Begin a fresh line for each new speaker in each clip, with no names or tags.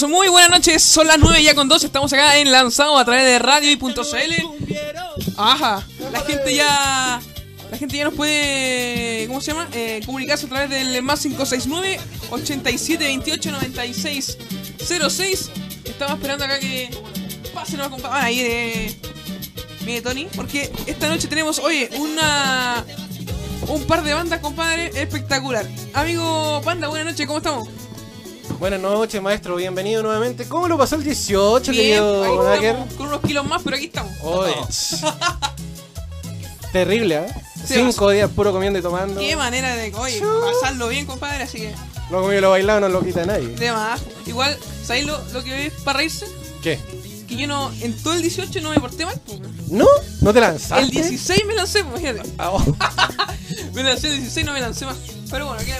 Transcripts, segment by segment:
muy buenas noches. Son las 9 ya con 2. Estamos acá en Lanzado a través de radio y punto .cl. Ajá. La gente ya. La gente ya nos puede. ¿Cómo se llama? Eh, comunicarse a través del más 569 8728 96 06. Estamos esperando acá que pasen a acompañar. Ahí de. Mire, Tony. Porque esta noche tenemos, oye, una. Un par de bandas, compadre, espectacular. Amigo Panda, buenas noches, ¿cómo estamos?
Buenas noches, maestro. Bienvenido nuevamente. ¿Cómo lo pasó el 18,
Bien,
querido
ahí
Daker?
estamos, con unos kilos más, pero aquí estamos.
Oye, Terrible, ¿eh?
Sí,
Cinco días puro comiendo y tomando.
Qué manera de oye, pasarlo bien, compadre, así que
Lo comido y lo bailado no lo quita nadie.
de más. Igual, ¿sabéis lo, lo que es para reírse?
¿Qué?
Que yo no, en todo el 18 no me porté mal. po.
¿No? ¿No te lanzaste?
El 16 me lancé, pues, imagínate.
Ah, oh.
Me lancé el 16 no me lancé más. Pero bueno, ¿qué?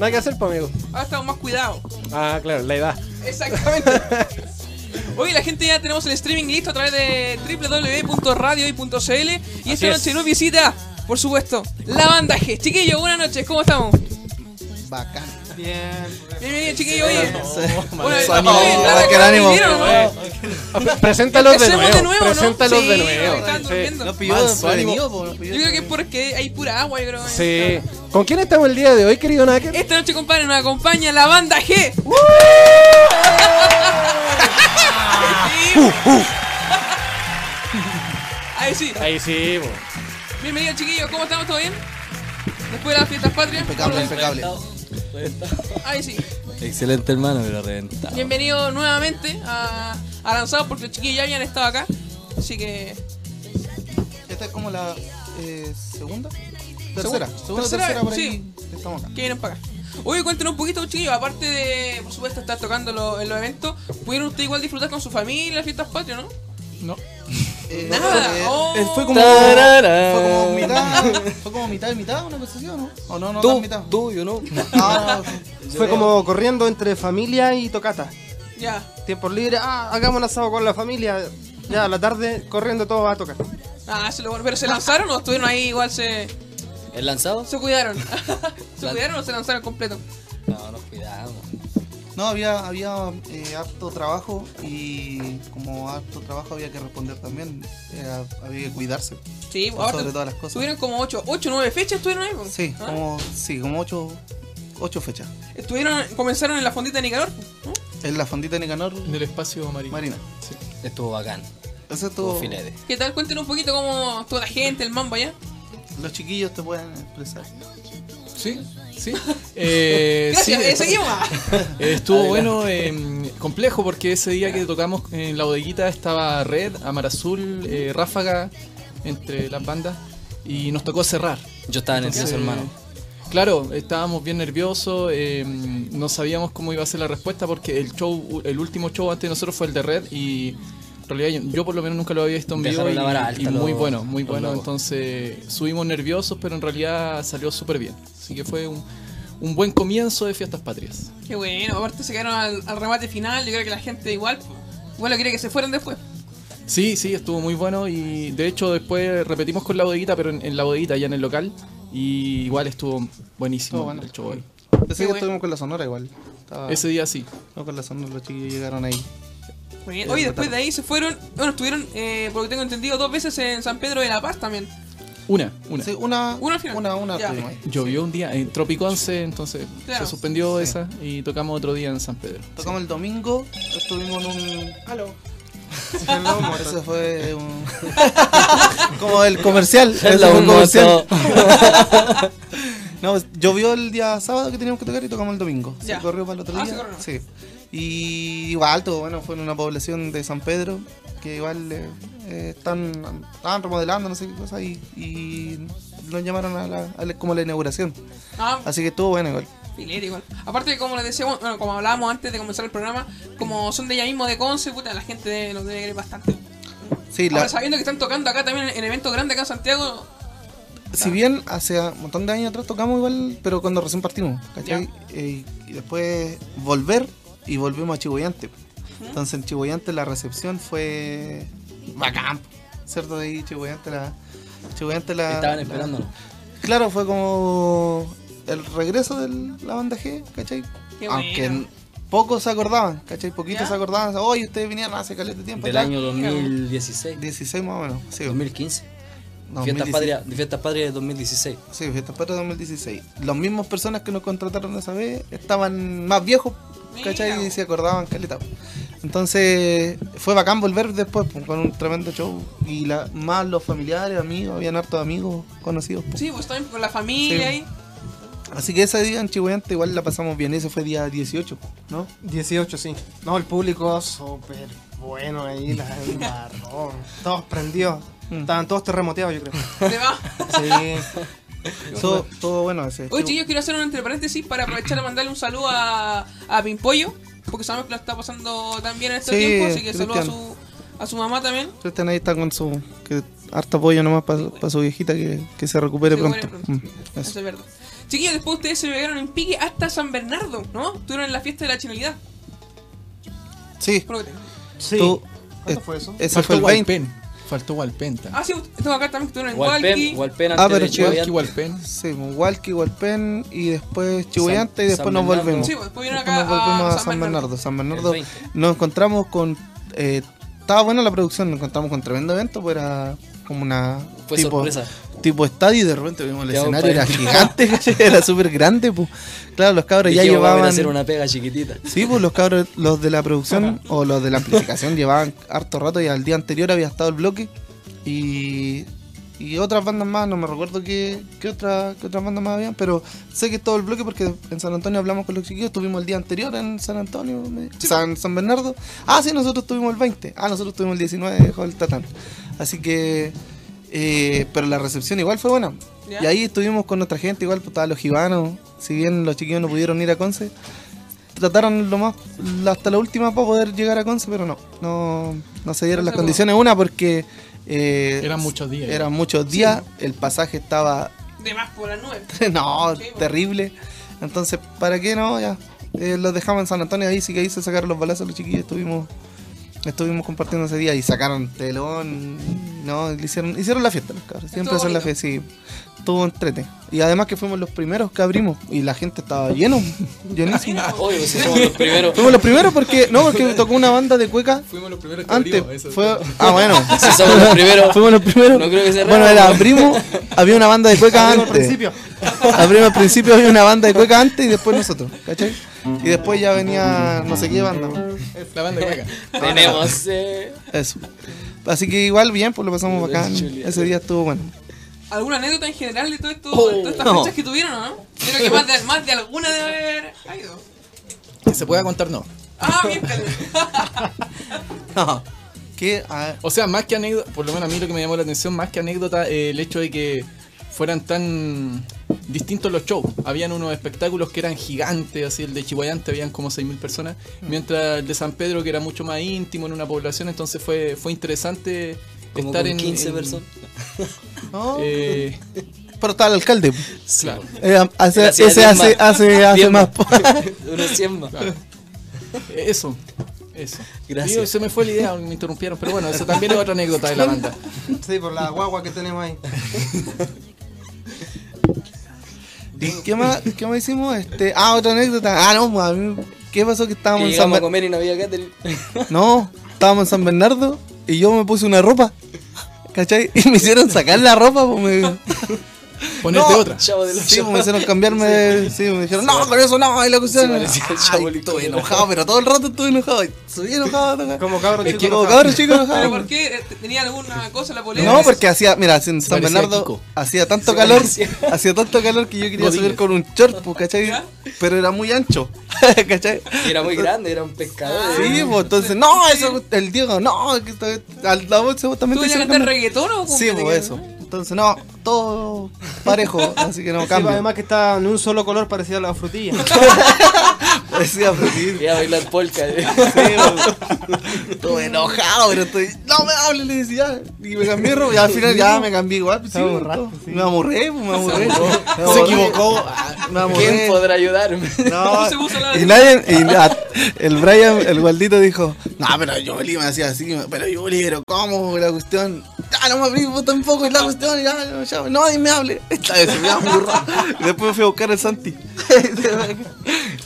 Nada que hacer, pues, amigo.
ahora estamos más cuidados.
Ah, claro, la edad.
Exactamente. Hoy la gente ya tenemos el streaming listo a través de www.radioy.cl y esta
es.
noche nos visita, por supuesto, la banda G. Chiquillos, buenas noches, ¿cómo estamos?
Bacán.
Bien. Oye. Bueno,
Su ánimo,
oye, claro
bacán
que lo
ánimo.
vieron, ¿no?
Ah, Preséntalos de nuevo.
de nuevo.
Preséntalos de nuevo.
están
Sí.
durmiendo.
No pilló
Manso
desprevenido, po, no pilló
Yo creo que es porque hay pura agua, yo creo.
Sí. ¿Con quién estamos el día de hoy, querido Naker?
Esta noche, compadre, nos acompaña la banda G. Ahí sí.
Ahí sí.
Bienvenido, chiquillos. ¿Cómo estamos? ¿Todo bien? Después de las fiestas patrias.
Impecable, impecable.
Ahí sí.
Excelente hermano, pero reventado.
Bienvenido nuevamente a, a Lanzado porque los chiquillos ya habían estado acá. Así que.
Esta es como la eh, segunda, tercera,
Segunda-
segunda,
tercera,
tercera por
sí.
ahí. Estamos acá.
que vienen para acá. Oye, cuéntenos un poquito, chiquillos. Aparte de, por supuesto, estar tocando lo- en los eventos, ¿pudieron ustedes igual disfrutar con su familia las fiestas patrias, no?
No.
Eh,
Nada. Oh.
eh, fue como
Tarara.
fue como mitad, fue como mitad y mitad una cosa así, ¿o no? O no, no,
Tú,
tan mitad.
tú, yo no.
Ah,
Fue como corriendo entre familia y tocata.
Ya.
Tiempo libre, ah, hagamos un asado con la familia. Ya a la tarde corriendo todo a tocar.
Ah, es lo. ¿Pero se lanzaron o estuvieron ahí igual se,
¿El lanzado?
se cuidaron? ¿Se cuidaron o se lanzaron completo?
No, nos cuidamos.
No, había, había eh, harto trabajo y como harto trabajo había que responder también. eh, había que cuidarse.
Sí, ahora
sobre todas las cosas.
Estuvieron como 8, 8 9 fechas estuvieron ahí. po?
Sí,
¿Ah?
como, sí, como ocho, ocho fechas.
Estuvieron, comenzaron en la fondita de Nicanor. ¿no?
En la fondita de Nicanor
Del espacio marino.
Marina.
Estuvo bacán.
Eso
Estuvo
estuvo.
filete.
¿Qué tal? Cuéntenos un poquito cómo toda la gente, el mambo allá.
Los chiquillos te pueden expresar.
Sí, sí. Eh,
Gracias, eh, seguimos.
estuvo bueno, eh, complejo, porque ese día que tocamos en la bodeguita estaba Red, Amar Azul, eh, Ráfaga, entre las bandas, y nos tocó cerrar.
Yo estaba nervioso,
Entonces,
hermano.
Claro, estábamos bien nerviosos, eh, no sabíamos cómo iba a ser la respuesta porque el show, el último show antes de nosotros fue el de Red y en realidad yo, yo por lo menos nunca lo había visto en vivo
Dejaron
y,
alta
y muy bueno, muy bueno, entonces subimos nerviosos pero en realidad salió súper bien, así que fue un, un buen comienzo de Fiestas Patrias.
Qué bueno, aparte se quedaron al, al remate final. Yo creo que la gente igual, igual lo quiere que se fueran después.
Sí, sí, estuvo muy bueno y de hecho después repetimos con la bodeguita pero en, en la bodeguita ya en el local y igual estuvo buenísimo
bueno.
el show ahí.
Ese día estuvimos con la Sonora igual. Estaba-
Ese día sí.
No, con la Sonora los chiquillos llegaron ahí.
Muy bien.
Eh,
Oye, después de ahí se fueron, bueno, estuvieron, eh, por lo que tengo entendido, dos veces en San Pedro de la Paz también.
Una, una.
Sí, una,
Una al final.
una, una
Ya.
ahí.
Llovió un día en Tropiconce, entonces
Claro.
se suspendió
Sí.
esa y tocamos otro día en San Pedro.
Tocamos el domingo, estuvimos en un.
Aló.
Ese fue un. como el comercial. ese fue el comercial. No, llovió el día sábado que teníamos que tocar y tocamos el domingo.
Ya.
Se corrió para el otro
Ah,
día.
se corrió.
Sí. Y igual, todo bueno, fue en una población de San Pedro que igual eh, eh, están, estaban remodelando, no sé qué cosa, y, y nos llamaron a la, a la- como a la inauguración.
Ah,
Así que estuvo bueno igual.
filete igual. Aparte, como les decíamos, bueno, como hablábamos antes de comenzar el programa, como son de allá mismo de Conce, puta, la gente los debe querer bastante.
Sí, la,
Ahora, sabiendo que están tocando acá también en eventos grandes acá en Santiago,
Si bien hace un montón de años atrás tocamos igual, pero cuando recién partimos, ¿cachai? Eh, y después volver y volvimos a Chihuayante. Entonces en Chihuayante la recepción fue bacán. ¿Cierto? De ahí Chihuayante la... Chihuayante la...
Estaban
la-
esperándonos.
Claro, fue como el regreso de la banda G, ¿cachai?
Qué
Aunque
bueno.
pocos se acordaban, ¿cachai? Poquitos
¿Ya?
se acordaban, oye, ustedes vinieron hace caleta de tiempo.
Del
atrás".
año 2016.
16 más o menos, sí.
2015.
No,
Fiestas
2016.
Patrias Fiestas Patrias de 2016.
Sí, Fiestas Patrias 2016. Las mismas personas que nos contrataron esa vez estaban más viejos, ¿cachai?
Mira.
Y se acordaban caleta. Entonces fue bacán volver después pues, con un tremendo show. Y la, más los familiares, amigos, habían hartos amigos conocidos. pues.
Sí, pues también con la familia
Sí.
ahí.
Así que ese día en Chihuayante igual la pasamos bien. Ese fue día 18, ¿no?
18, sí. No, el público súper bueno ahí, la embarró. Todos prendidos.
Mm.
Estaban todos terremoteados, yo creo.
¿Te va?
Sí.
Todo, todo bueno ese.
Oye, chicos, quiero hacer un entre paréntesis para aprovechar a mandarle un saludo a, a Pimpollo, porque sabemos que lo está pasando tan bien en este
Sí,
tiempo, así que saludo a su, a su mamá también.
Cristian ahí está con su. Que, harto apoyo nomás para su viejita que, que se recupere
Se
pronto. Mm,
Eso
eso.
es verdad. Chiquillos, después ustedes se pegaron en pique hasta San Bernardo, ¿no? Estuvieron en la fiesta de la chinalidad.
Sí.
Sí.
tú.
¿Cuánto
eh,
fue eso?
Ese
Faltó
fue el 20.
Faltó Walpen también.
Ah, sí, tengo acá también que estuvieron en
Walpen. Walpen
Ah, pero.
Walkie Walpen.
Sí, pues, Walkie, Walpen y después Chihuayante y después nos volvemos.
Sí, pues, después
Después
acá
nos volvemos
a
a
San Bernardo.
San Bernardo
20.
nos encontramos con. eh, estaba buena la producción, nos encontramos con tremendo evento, pues era como una.
Fue
tipo,
sorpresa.
tipo estadio y de repente vimos el escenario, era gigante, era súper grande, pues. Claro, los cabros ya
"Vamos a
llevaban.
hacer una pega chiquitita.
Sí, pues los cabros, los de la producción o los de la amplificación llevaban harto rato y al día anterior había estado el bloque y, y otras bandas más, no me recuerdo qué, qué, otra, qué otras bandas más habían, pero sé que todo el bloque porque en San Antonio hablamos con los chiquillos, estuvimos el día anterior en San Antonio, me- San, San Bernardo. Ah, sí, nosotros tuvimos el 20, ah, nosotros tuvimos el 19, dejó el Tatán. Así que, eh, pero la recepción igual fue buena. Y ahí estuvimos con nuestra gente, igual pues, estaban los gibanos, si bien los chiquillos no pudieron ir a Conce, trataron lo más hasta la última para poder llegar a Conce, pero no, no, no se dieron
No
las condiciones. Una porque eh,
Eran muchos días.
eran muchos días, el pasaje estaba
De más por las nubes.
no,
Sí,
terrible. Entonces, ¿para qué no? Ya. Eh, los dejamos en San Antonio, ahí sí que ahí se sacaron los balazos los chiquillos, estuvimos estuvimos compartiendo ese día y sacaron telón, no, le hicieron, hicieron la fiesta los cabros, siempre hacen la fiesta, sí. Estuvo entrete. Y además que fuimos los primeros que abrimos y la gente estaba lleno, llenísimo.
Obvio, si somos los primeros.
Fuimos los primeros porque no, porque tocó una banda de cueca
Fuimos los primeros que
antes.
abrimos, eso.
Fue, ah, bueno.
Si somos los primeros.
Fuimos los primeros.
No creo que sea
Bueno, era abrimos, había una banda de cueca
Abrimos
antes.
al principio.
Abrimos al principio había una banda de cueca antes y después nosotros, ¿cachai? Y después ya venía no sé qué banda.
La banda de Hueca.
Tenemos. Eh,
Eso. Así que igual bien, pues lo pasamos bacán. Ese día estuvo bueno.
¿Alguna anécdota en general de todo esto,
Oh,
de todas estas
no.
fechas que tuvieron, o no? Creo que más de, más de alguna debe haber ido.
Que se pueda contar, no.
Ah, bien,
No. ¿Qué? Ah,
O sea, más que anécdota, por lo menos a mí lo que me llamó la atención, más que anécdota, eh, el hecho de que fueran tan distintos los shows. Habían unos espectáculos que eran gigantes, así el de Chihuayante habían como 6.000 personas, mientras el de San Pedro que era mucho más íntimo en una población, entonces fue, fue interesante
como
estar
con
en
15
en-
personas.
no.
eh,
Pero estaba el alcalde.
claro.
Eh, hace- ese hace,
más.
hace, hace más.
Unos 100 más.
Eso. Eso.
Gracias.
Digo, se me fue la idea, me interrumpieron, pero bueno, eso también es otra anécdota de la banda.
Sí, por la guagua que tenemos ahí.
¿Y qué más, qué más hicimos? Este, ah, otra anécdota. Ah, no, pues, a mí- ¿qué pasó? Que
Que
estábamos en San Bernardo.
No,
estábamos en San Bernardo y yo me puse una ropa. ¿Cachai? Y me hicieron sacar la ropa. Pues me...
Ponerte
No,
otra.
Chavo de los
Sí, pues me hicieron cambiarme de... Sí, me dijeron, no, con eso no, y la cuestión...
Chavo
estuve enojado, pero todo el rato estuve enojado. Subí enojado. enojado.
Como cabros chicos.
como
enojados.
cabros chicos
¿Pero por qué? ¿Tenía alguna cosa la polera?
No, porque hacía, mira, en San Bernardo hacía tanto calor, hacía tanto calor que yo quería subir con un short, pues, ¿cachai?
¿Ya?
Pero era muy ancho, ¿cachai?
Y era muy grande, era un pescador.
Sí, pues entonces, no, eso, el Diego, no, que al la voz
¿Tú
también
venías a cantar reggaetón o
Sí, pues eso. Entonces, no, todo parejo, así que no
Sí, pues,
cambia.
además que está en un solo color parecido a la frutilla.
Decía Frutil.
Iba a bailar polka. eh.
Estuve enojado, pero estoy. No me hables, le decía. Y me cambié ropa. Y al final ya me cambié igual. pues,
Se
sí,
aborraste,
todo.
sí.
Me amurré, pues, me amurré. Me
Se
amurré.
equivocó.
Me amurré.
¿Quién podrá ayudarme?
No,
¿Cómo se puso la-
y nadie, y el Brian, el Gualdito dijo, no, pero Yoli me hacía así, pero Yoli, pero ¿cómo? La cuestión, ya no me abrí vos tampoco, y la cuestión, ya, ya, ya, no, nadie me hable. Esta vez me va a burrar. Y después me fui a buscar el Santi.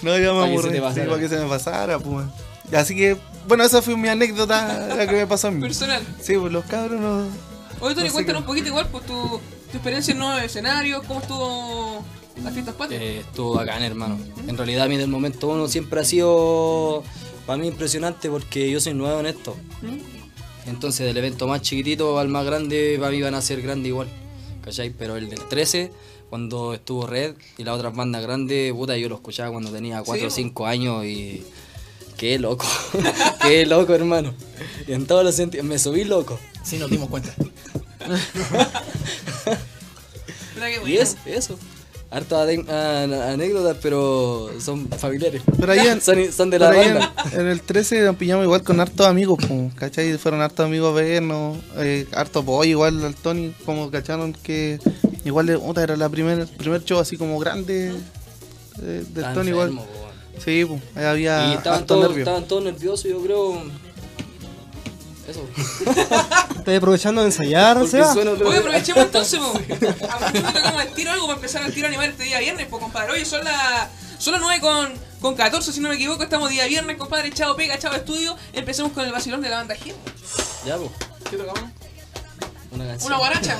No, yo me
te
sí, para que se me pasara, pues. Así que, bueno, esa fue mi anécdota la que me pasó a mí.
Personal.
Sí, pues los cabros no.
Oye, Tony,
No
cuéntanos un poquito igual, pues tu, tu experiencia en nuevos escenarios, cómo estuvo las fiestas patrias.
Eh, estuvo bacán, hermano. En realidad, a mí del momento uno siempre ha sido para mí impresionante porque yo soy nuevo en esto.
¿Mm?
Entonces, del evento más chiquitito al más grande, para mí van a ser grande igual. ¿Cachai? Pero el del 13, cuando estuvo Red y las otras bandas grandes, puta, yo lo escuchaba cuando tenía 4 o
po.
5 años y. Qué loco. Qué loco, hermano. Y en todos los sentidos. Me subí loco.
Sí, nos dimos cuenta.
Y es eso. Hartas anécdotas, pero son familiares.
Pero ahí en-
son, son de la
en,
banda.
en el 13 nos pillamos igual con hartos amigos, ¿cachai? Fueron hartos amigos a vernos, eh, harto apoyo igual al Tony, como cacharon que igual de- puta, era la primer, primer show así como grande eh, del Tony igual.
po.
Sí, pues, ahí había
Y estaban todos, estaban todos nerviosos, yo creo. Eso.
Estoy aprovechando de ensayar,
Porque
Seba.
suena otra
Oye,
vez.
aprovechemos entonces, po. Aprovechemos como el tiro algo para empezar el tiro a animar este día viernes, pues compadre. Oye, son las son las 9 con, con 14, si no me equivoco, estamos día viernes, compadre, chao pega, chao estudio. Empecemos con el vacilón de la banda G.
Ya, pues.
¿Qué tocamos?
Una canción.
Una guaracha.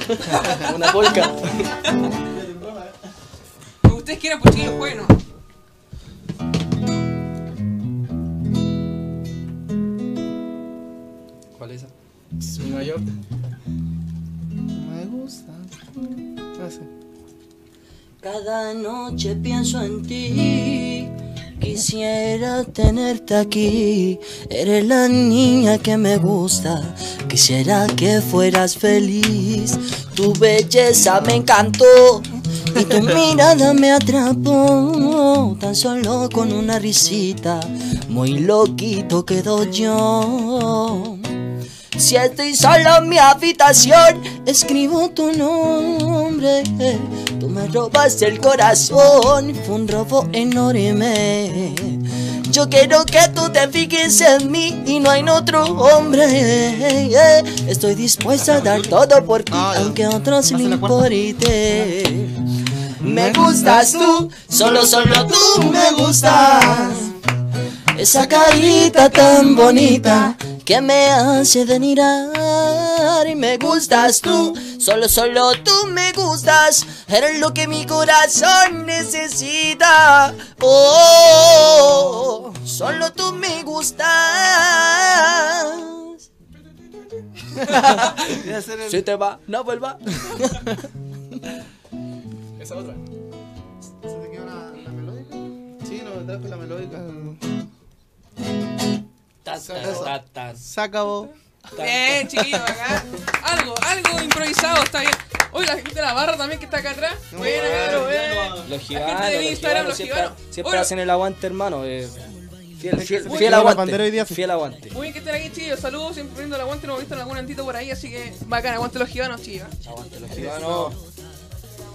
Una
que ustedes quieran, pues chicos, bueno.
¿Cuál es esa?
Nueva York.
Me gusta.
Cada noche pienso en ti. Quisiera tenerte aquí. Eres la niña que me gusta. Quisiera que fueras feliz. Tu belleza me encantó. Y tu mirada me atrapó. Tan solo con una risita. Muy loquito quedo yo. Si estoy solo en mi habitación, escribo tu nombre. Tú me robaste el corazón, fue un robo enorme. Yo quiero que tú te fijes en mí y no en otro hombre. Estoy dispuesta a dar todo por ti, aunque a otros le importe. Me gustas tú, solo, solo tú me gustas. Esa carita tan bonita que me hace denirar y me gustas tú, solo solo tú me gustas, eres lo que mi corazón necesita. Oh, solo tú me gustas.
Si te va, no vuelva.
Esa otra.
¿Se te quedó la, la melódica? Sí, no, me trajo la melódica.
Ta, ta, ta, ta.
Se acabó.
Bien, chiquillos, acá. Algo, algo improvisado, está bien. Oye, la gente de la barra también que está acá atrás. Buena, cabrón, bien.
Los
La
gigantes,
gente de
los
Instagram, los
gigantes siempre, hacen el aguante, hermano. eh, fiel, fiel, fiel
la
aguante.
bandera hoy día.
Fiel aguante.
Muy bien que estén aquí, chicos. Saludos, siempre poniendo el aguante. Nos hemos visto algún antito por ahí, así que bacán, aguante los gibanos, chicos.
Aguante los giganos.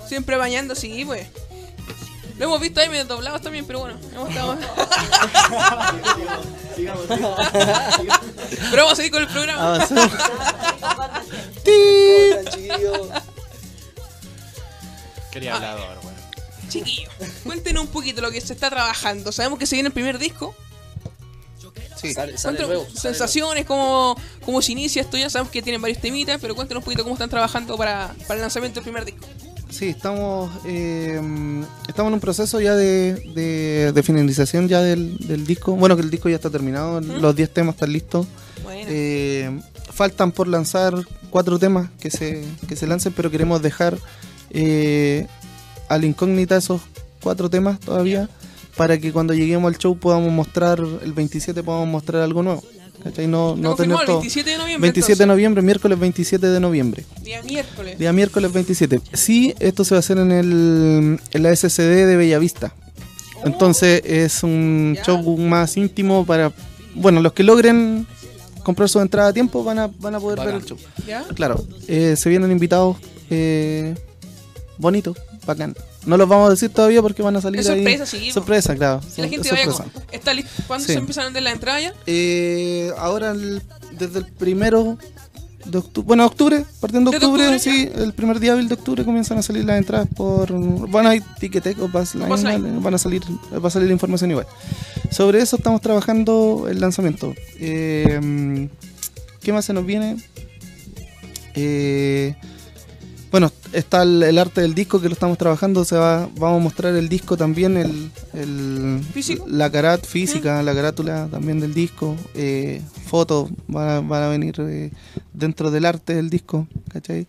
Siempre bañando, sí, pues. Lo hemos visto ahí medio doblados también, pero bueno, hemos estado. pero vamos a seguir con el programa.
Avanzamos.
Quería hablador, weón.
Chiquillos, cuéntenos un poquito lo que se está trabajando. Sabemos que se viene el primer disco.
Sí.
Sale, sale sale
sensaciones, cómo, cómo se inicia esto. Ya sabemos que tienen varios temitas, pero cuéntenos un poquito cómo están trabajando para, para el lanzamiento del primer disco.
Sí, estamos, eh, estamos en un proceso ya de, de, de finalización ya del, del disco. Bueno, que el disco ya está terminado, los 10 temas están listos.
Bueno,
Eh, faltan por lanzar cuatro temas que se, que se lancen, pero queremos dejar eh, al incógnita esos cuatro temas todavía para que cuando lleguemos al show podamos mostrar, el 27 podamos mostrar algo nuevo. ¿Cachai? No,
¿Está
no tener
el
todo.
27 de noviembre.
27 de
entonces?
noviembre, miércoles 27 de noviembre.
Día miércoles.
Día miércoles 27. Sí, esto se va a hacer en, el, en la SCD de Bellavista. Entonces es un
Ya.
show más íntimo para... Bueno, los que logren comprar su entrada a tiempo van a, van a poder ver
Bacán.
el show.
¿Ya?
Claro, eh, se vienen invitados eh, bonitos, bacán. No los vamos a decir todavía porque van a salir
Es
ahí.
sorpresa, sí, po.
Sorpresa, claro.
Si la
es
gente vaya
sorpresa.
con... ¿Está listo? ¿Cuándo
Sí.
se empiezan a vender la entrada ya?
Eh, ahora, el- desde el primero de octubre, bueno, octubre, partiendo de
¿Desde
octubre,
octubre
sí, el primer día de octubre comienzan a salir las entradas por, bueno, hay Ticketek o Passline. van a salir, va a salir la información igual. Sobre eso estamos trabajando el lanzamiento. Eh, ¿Qué más se nos viene? Eh, bueno, está el, el arte del disco que lo estamos trabajando. Se va, vamos a mostrar el disco también, el, el-
¿Físico?
la carat física, la carátula también del disco. Eh, fotos van a, van a venir eh, dentro del arte del disco, ¿cachai?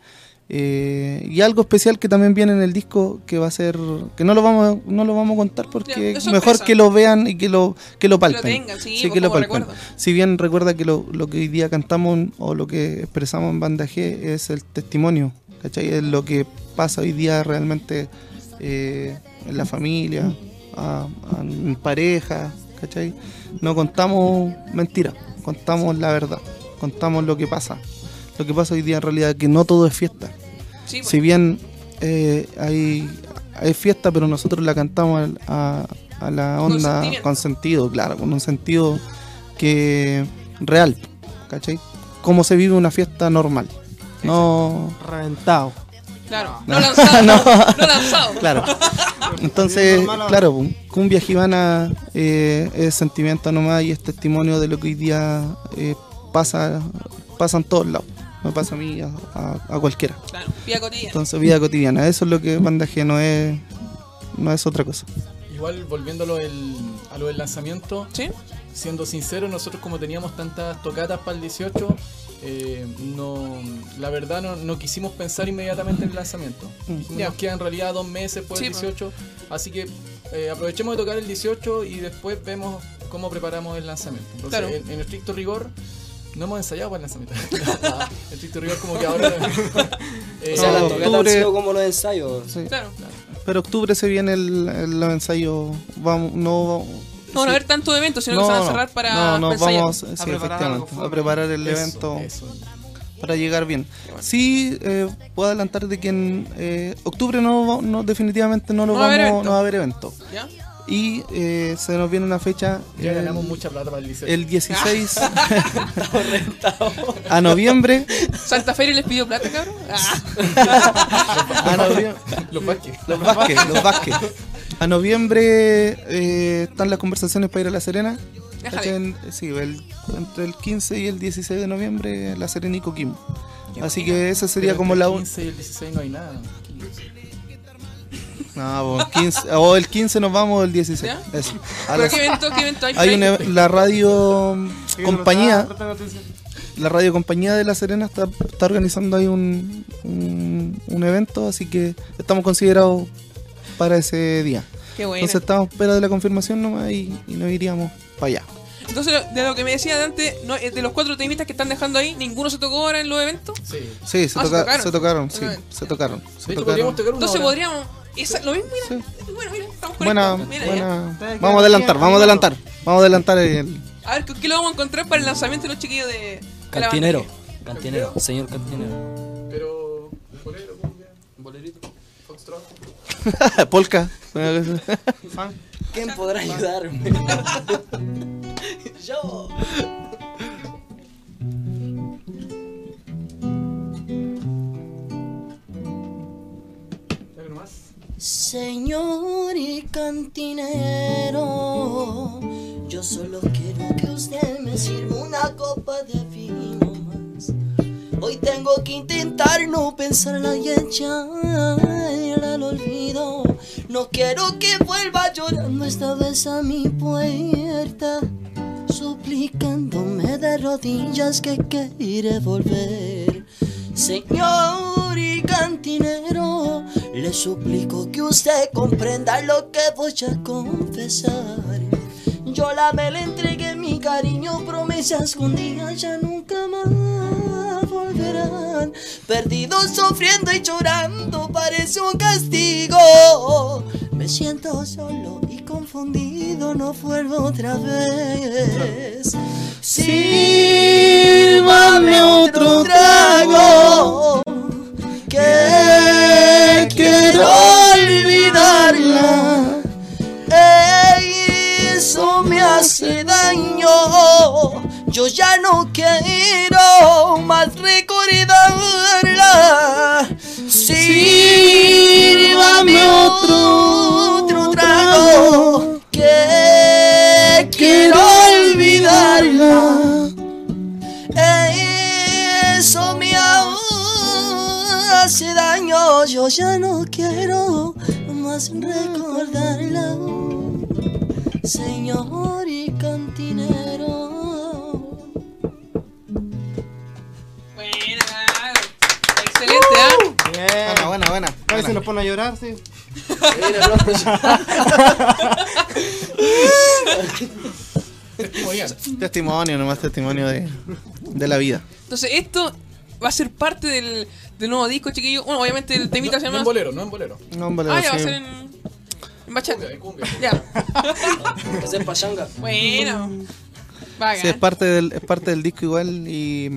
Eh, y algo especial que también viene en el disco que va a ser que no lo vamos a- no lo vamos a contar porque
Ya,
mejor que lo vean y que lo que lo palpen
tengan, sí, pues,
que lo palpen si bien recuerda que lo, lo que hoy día cantamos o lo que expresamos en Banda G es el testimonio, ¿cachai? Es lo que pasa hoy día realmente eh, en la familia, a- a- en pareja, ¿cachai? No contamos mentiras, contamos la verdad, contamos lo que pasa. Lo que pasa hoy día en realidad es que no todo es fiesta.
Sí, pues.
Si bien eh, hay, hay fiesta, pero nosotros la cantamos a, a la onda con sentido, claro, con un sentido que real, ¿cachai? Como se vive una fiesta normal. No,
Reventado.
Claro. No lanzado. no. lanzado.
claro. Entonces, claro, pum, Cumbia Gibana eh, es sentimiento nomás y es testimonio de lo que hoy día eh, pasa, pasa en todos lados. Me pasa a mí, a, a- a cualquiera.
Claro. Vida cotidiana.
Entonces, vida cotidiana. Eso es lo que Banda G no es, no es otra cosa.
Igual volviéndolo el- a lo del lanzamiento,
¿Sí?
siendo sincero, nosotros como teníamos tantas tocatas para el 18, eh, no, la verdad no, no quisimos pensar inmediatamente en el lanzamiento. Dijimos,
Ya.
Nos quedan en realidad dos meses por
Sí,
el
pues.
18, así que eh, aprovechemos de tocar el 18 y después vemos cómo preparamos el lanzamiento. Entonces,
Claro.
en, en estricto rigor, no hemos ensayado para el lanzamiento. en estricto rigor como que ahora... eh,
O sea,
No,
tocatas han
octubre-
sido como los ensayos.
Sí.
Claro.
Pero octubre se viene el, el ensayo. Vamos, no,
No van a haber tantos eventos, sino que se van a cerrar para,
no, no, vamos sí,
preparar
a preparar el
eso,
evento
eso.
para llegar bien. Sí, eh, puedo adelantar de que en eh, octubre no, no definitivamente no lo
No va a haber
vamos,
evento.
no va a haber evento.
¿Ya?
Y eh, se nos viene una fecha
Ya
el-
ganamos mucha plata para el 18.
el 16 a noviembre.
¿Santa Feria les pidió plata, cabrón? Ah.
A noviembre
Los Vázquez.
Los Vázquez, los Vázquez. A noviembre eh, están las conversaciones para ir a La Serena. En- Sí, el- entre el 15 y el 16 de noviembre, La Serena y Coquimbo. Así que esa sería
Pero
como la...
el
un-
15 y el 16 no hay nada.
No, pues, 15, o el 15 nos vamos, el 16.
¿Ya?
Eso. A
¿Pero
las-
qué evento, qué evento hay?
hay una, la radio
Sí,
compañía, la radio compañía de La Serena está, está organizando ahí un, un, un evento, así que estamos considerados para ese día.
Qué bueno.
Entonces estamos a espera de la confirmación nomás y, y nos iríamos para allá.
Entonces, de lo que me decía de antes, no, eh, de los cuatro temistas que están dejando ahí, ninguno se tocó ahora en los eventos.
Sí.
Sí, se,
Ah, se
toca-
tocaron.
se tocaron, sí, se tocaron. se
De hecho,
tocaron.
podríamos tocar una
Entonces
hora.
podríamos. Esa, lo mismo, mira.
Sí.
Bueno, mira, estamos
Buena.
Mira,
buena. Vamos a adelantar, vamos a adelantar. Vamos a adelantar el.
A ver, ¿qué lo vamos a encontrar para el lanzamiento de los chiquillos de.
Cantinero. Cantinero. Señor cantinero.
Pero. Bolero, cumbia, bolerito, foxtrot.
Polka.
¿Quién podrá ayudarme? Yo.
Señor y cantinero, yo solo quiero que usted me sirva una copa de vino más. Hoy tengo que intentar no pensarla y echarla al olvido. No quiero que vuelva llorando esta vez a mi puerta, suplicándome de rodillas que quiere volver. Señor y cantinero, le suplico que usted comprenda lo que voy a confesar. Yo la me le entregué mi cariño, promesas que un día ya nunca más volverán. Perdido, sufriendo y llorando, parece un castigo. Me siento solo y confundido, no vuelvo otra vez. Sírvame otro trago Yo ya no quiero más recordarla. Sírvame otro, otro trago que quiero olvidarla. Eso me hace daño. Yo ya no quiero más recordarla. Señor
A nos pone a llorar, sí.
Testimonio, nomás testimonio de, de la vida.
Entonces, esto va a ser parte del, del nuevo disco, chiquillo. Bueno, obviamente el temita
No,
se
no
llama.
en bolero, no en bolero.
No, hombre,
ah, ya va a ser en. En bachata.
Cumbia, cumbia.
Ya.
Ese es pachanga.
Bueno. Vaga.
Sí, es parte del, es parte del disco igual y...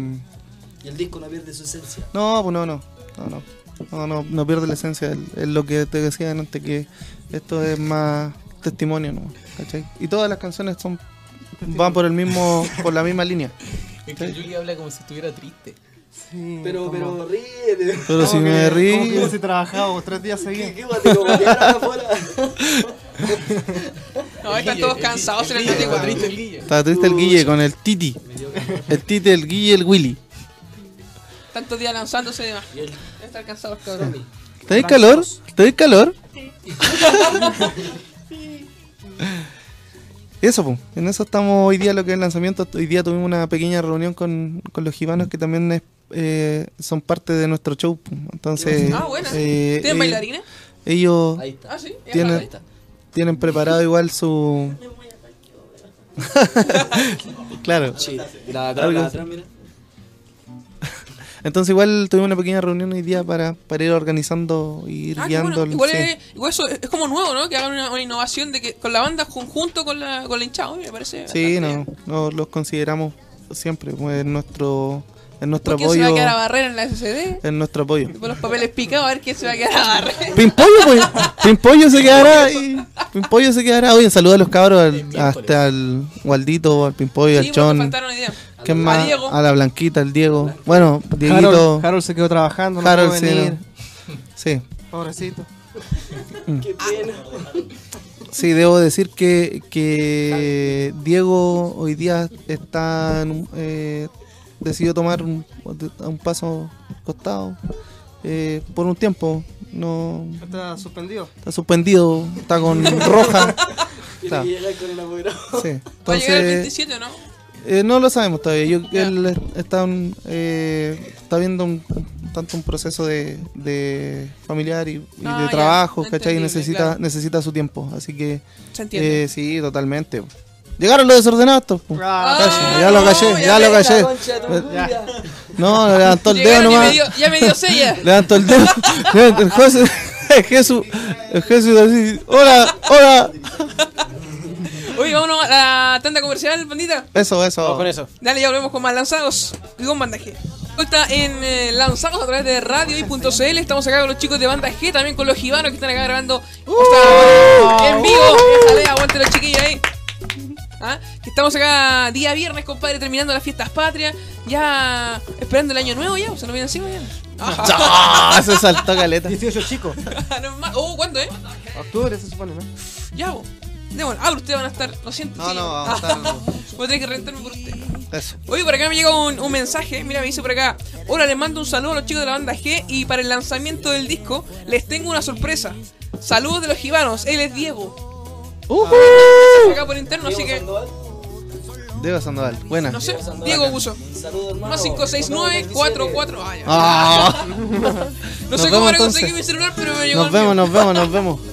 Y el disco no pierde su esencia.
No, pues no, no. No, no. No, no, no pierde la esencia. Es lo que te decía antes, que esto es más testimonio, ¿no? ¿Cachai? Y todas las canciones son van por el mismo por la misma línea.
Es que Julie habla como si estuviera triste.
Sí,
Pero,
como-
pero ríete.
Pero si
que-
me
Como que trabajado tres días seguidos.
¿Qué afuera?
No, están todos cansados en el
triste el Guille.
Está triste el Guille con el Titi. El Titi, el Guille y el Willy.
Tantos días lanzándose y demás.
Y el
Deben estar cansados, cabrón.
¿Tenéis calor? ¿Tenéis calor? Eso, pues. En eso estamos hoy día, lo que es el lanzamiento. Hoy día tuvimos una pequeña reunión con, con los gibanos que también es, eh, son parte de nuestro show. Entonces,
Ah, buena.
eh,
¿Tienen
eh,
bailarines?
ellos
Ahí está.
Ah, sí.
tienen,
está.
tienen preparado igual su. claro.
Sí. La de
así.
atrás, mira.
Entonces, igual tuvimos una pequeña reunión hoy día para, para ir organizando y ir
Ah,
guiando.
bueno. Igual,
sí.
es, igual eso es como nuevo, ¿no? Que hagan una, una innovación de que con la banda conjunto con la, con la hinchada, me parece.
Sí, no, no, los consideramos siempre, pues, en nuestro, en nuestro
¿Por quién se va a
apoyo,
quedar a barrer en la SCD?
en nuestro apoyo.
Con los papeles picados, a ver quién se va a quedar a barrer.
Pimpollo, pues, Pimpollo se quedará ahí. Pimpollo se quedará. Oye, saludos a los cabros, al- hasta al Waldito, al Pimpollo,
Sí,
al Chon,
faltaron día.
¿Quién
A
más?
Diego.
A la Blanquita, al Diego. Bueno, Dieguito,
Harold, Harold se quedó trabajando, no
Harold,
pudo
sí,
venir.
sí.
Pobrecito.
Qué pena.
Sí, debo decir que, que Diego hoy día está eh, decidió tomar un, un paso costado eh, por un tiempo. No
Está suspendido.
está suspendido, está con roja. Claro,
Tiene que llegar con el apoderado.
sí.
¿Va a llegar el
Entonces,
27 o no?
Eh, no lo sabemos todavía. Yo, él está, un- eh, está viendo un, tanto un proceso de, de familiar y, y
Ah,
de trabajo, ¿cachai? Y necesita,
claro.
necesita su tiempo. Así que
Se entiende.
eh, sí, totalmente. Llegaron los desordenados.
Ah,
Calle, ya lo callé,
no,
ya,
ya
lo callé.
Concha vida.
No, le levantó el dedo
me
nomás.
dio, ya me dio sella.
Levantó el dedo. el José, el Jesús, el Jesús así. Hola, hola.
Oye, vámonos a la tanda comercial, bandita.
Eso, eso.
Vamos con eso.
Dale, ya volvemos con más lanzados y con Banda G. Hoy Está en eh, lanzados a través de radio y.cl. Estamos acá con los chicos de Banda G, también con los gibanos que están acá grabando o sea, en vivo. Déjale, aguante los chiquillos ahí. ¿Ah? Que estamos acá día viernes, compadre, terminando las fiestas patrias. Ya esperando el año nuevo ya, o se nos viene encima ya.
¡Ah! Se saltó caleta.
18 chicos.
No oh, ¿cuándo, eh?
Octubre se supone, ¿no?
Ya, vos. Démosle. Ah, pero ustedes van a estar. Lo siento.
No,
sí.
no, vamos a estar.
Voy a tener que rentarme por ustedes.
Eso.
Oye, por acá me llega un, un mensaje. Mira, me dice por acá. Hola, les mando un saludo a los chicos de la banda G. Y para el lanzamiento del disco, les tengo una sorpresa. Saludos de los gibanos. Él es Diego. Acá por interno, así que.
Diego Sandoval. Buena.
No sé. Diego
hermano.
Más 569 44 Ah, ya.
Ah.
No
Nos
sé
vemos
cómo
entonces.
conseguí mi celular, pero me llegó
Nos
el
vemos,
mío.
nos vemos, nos vemos.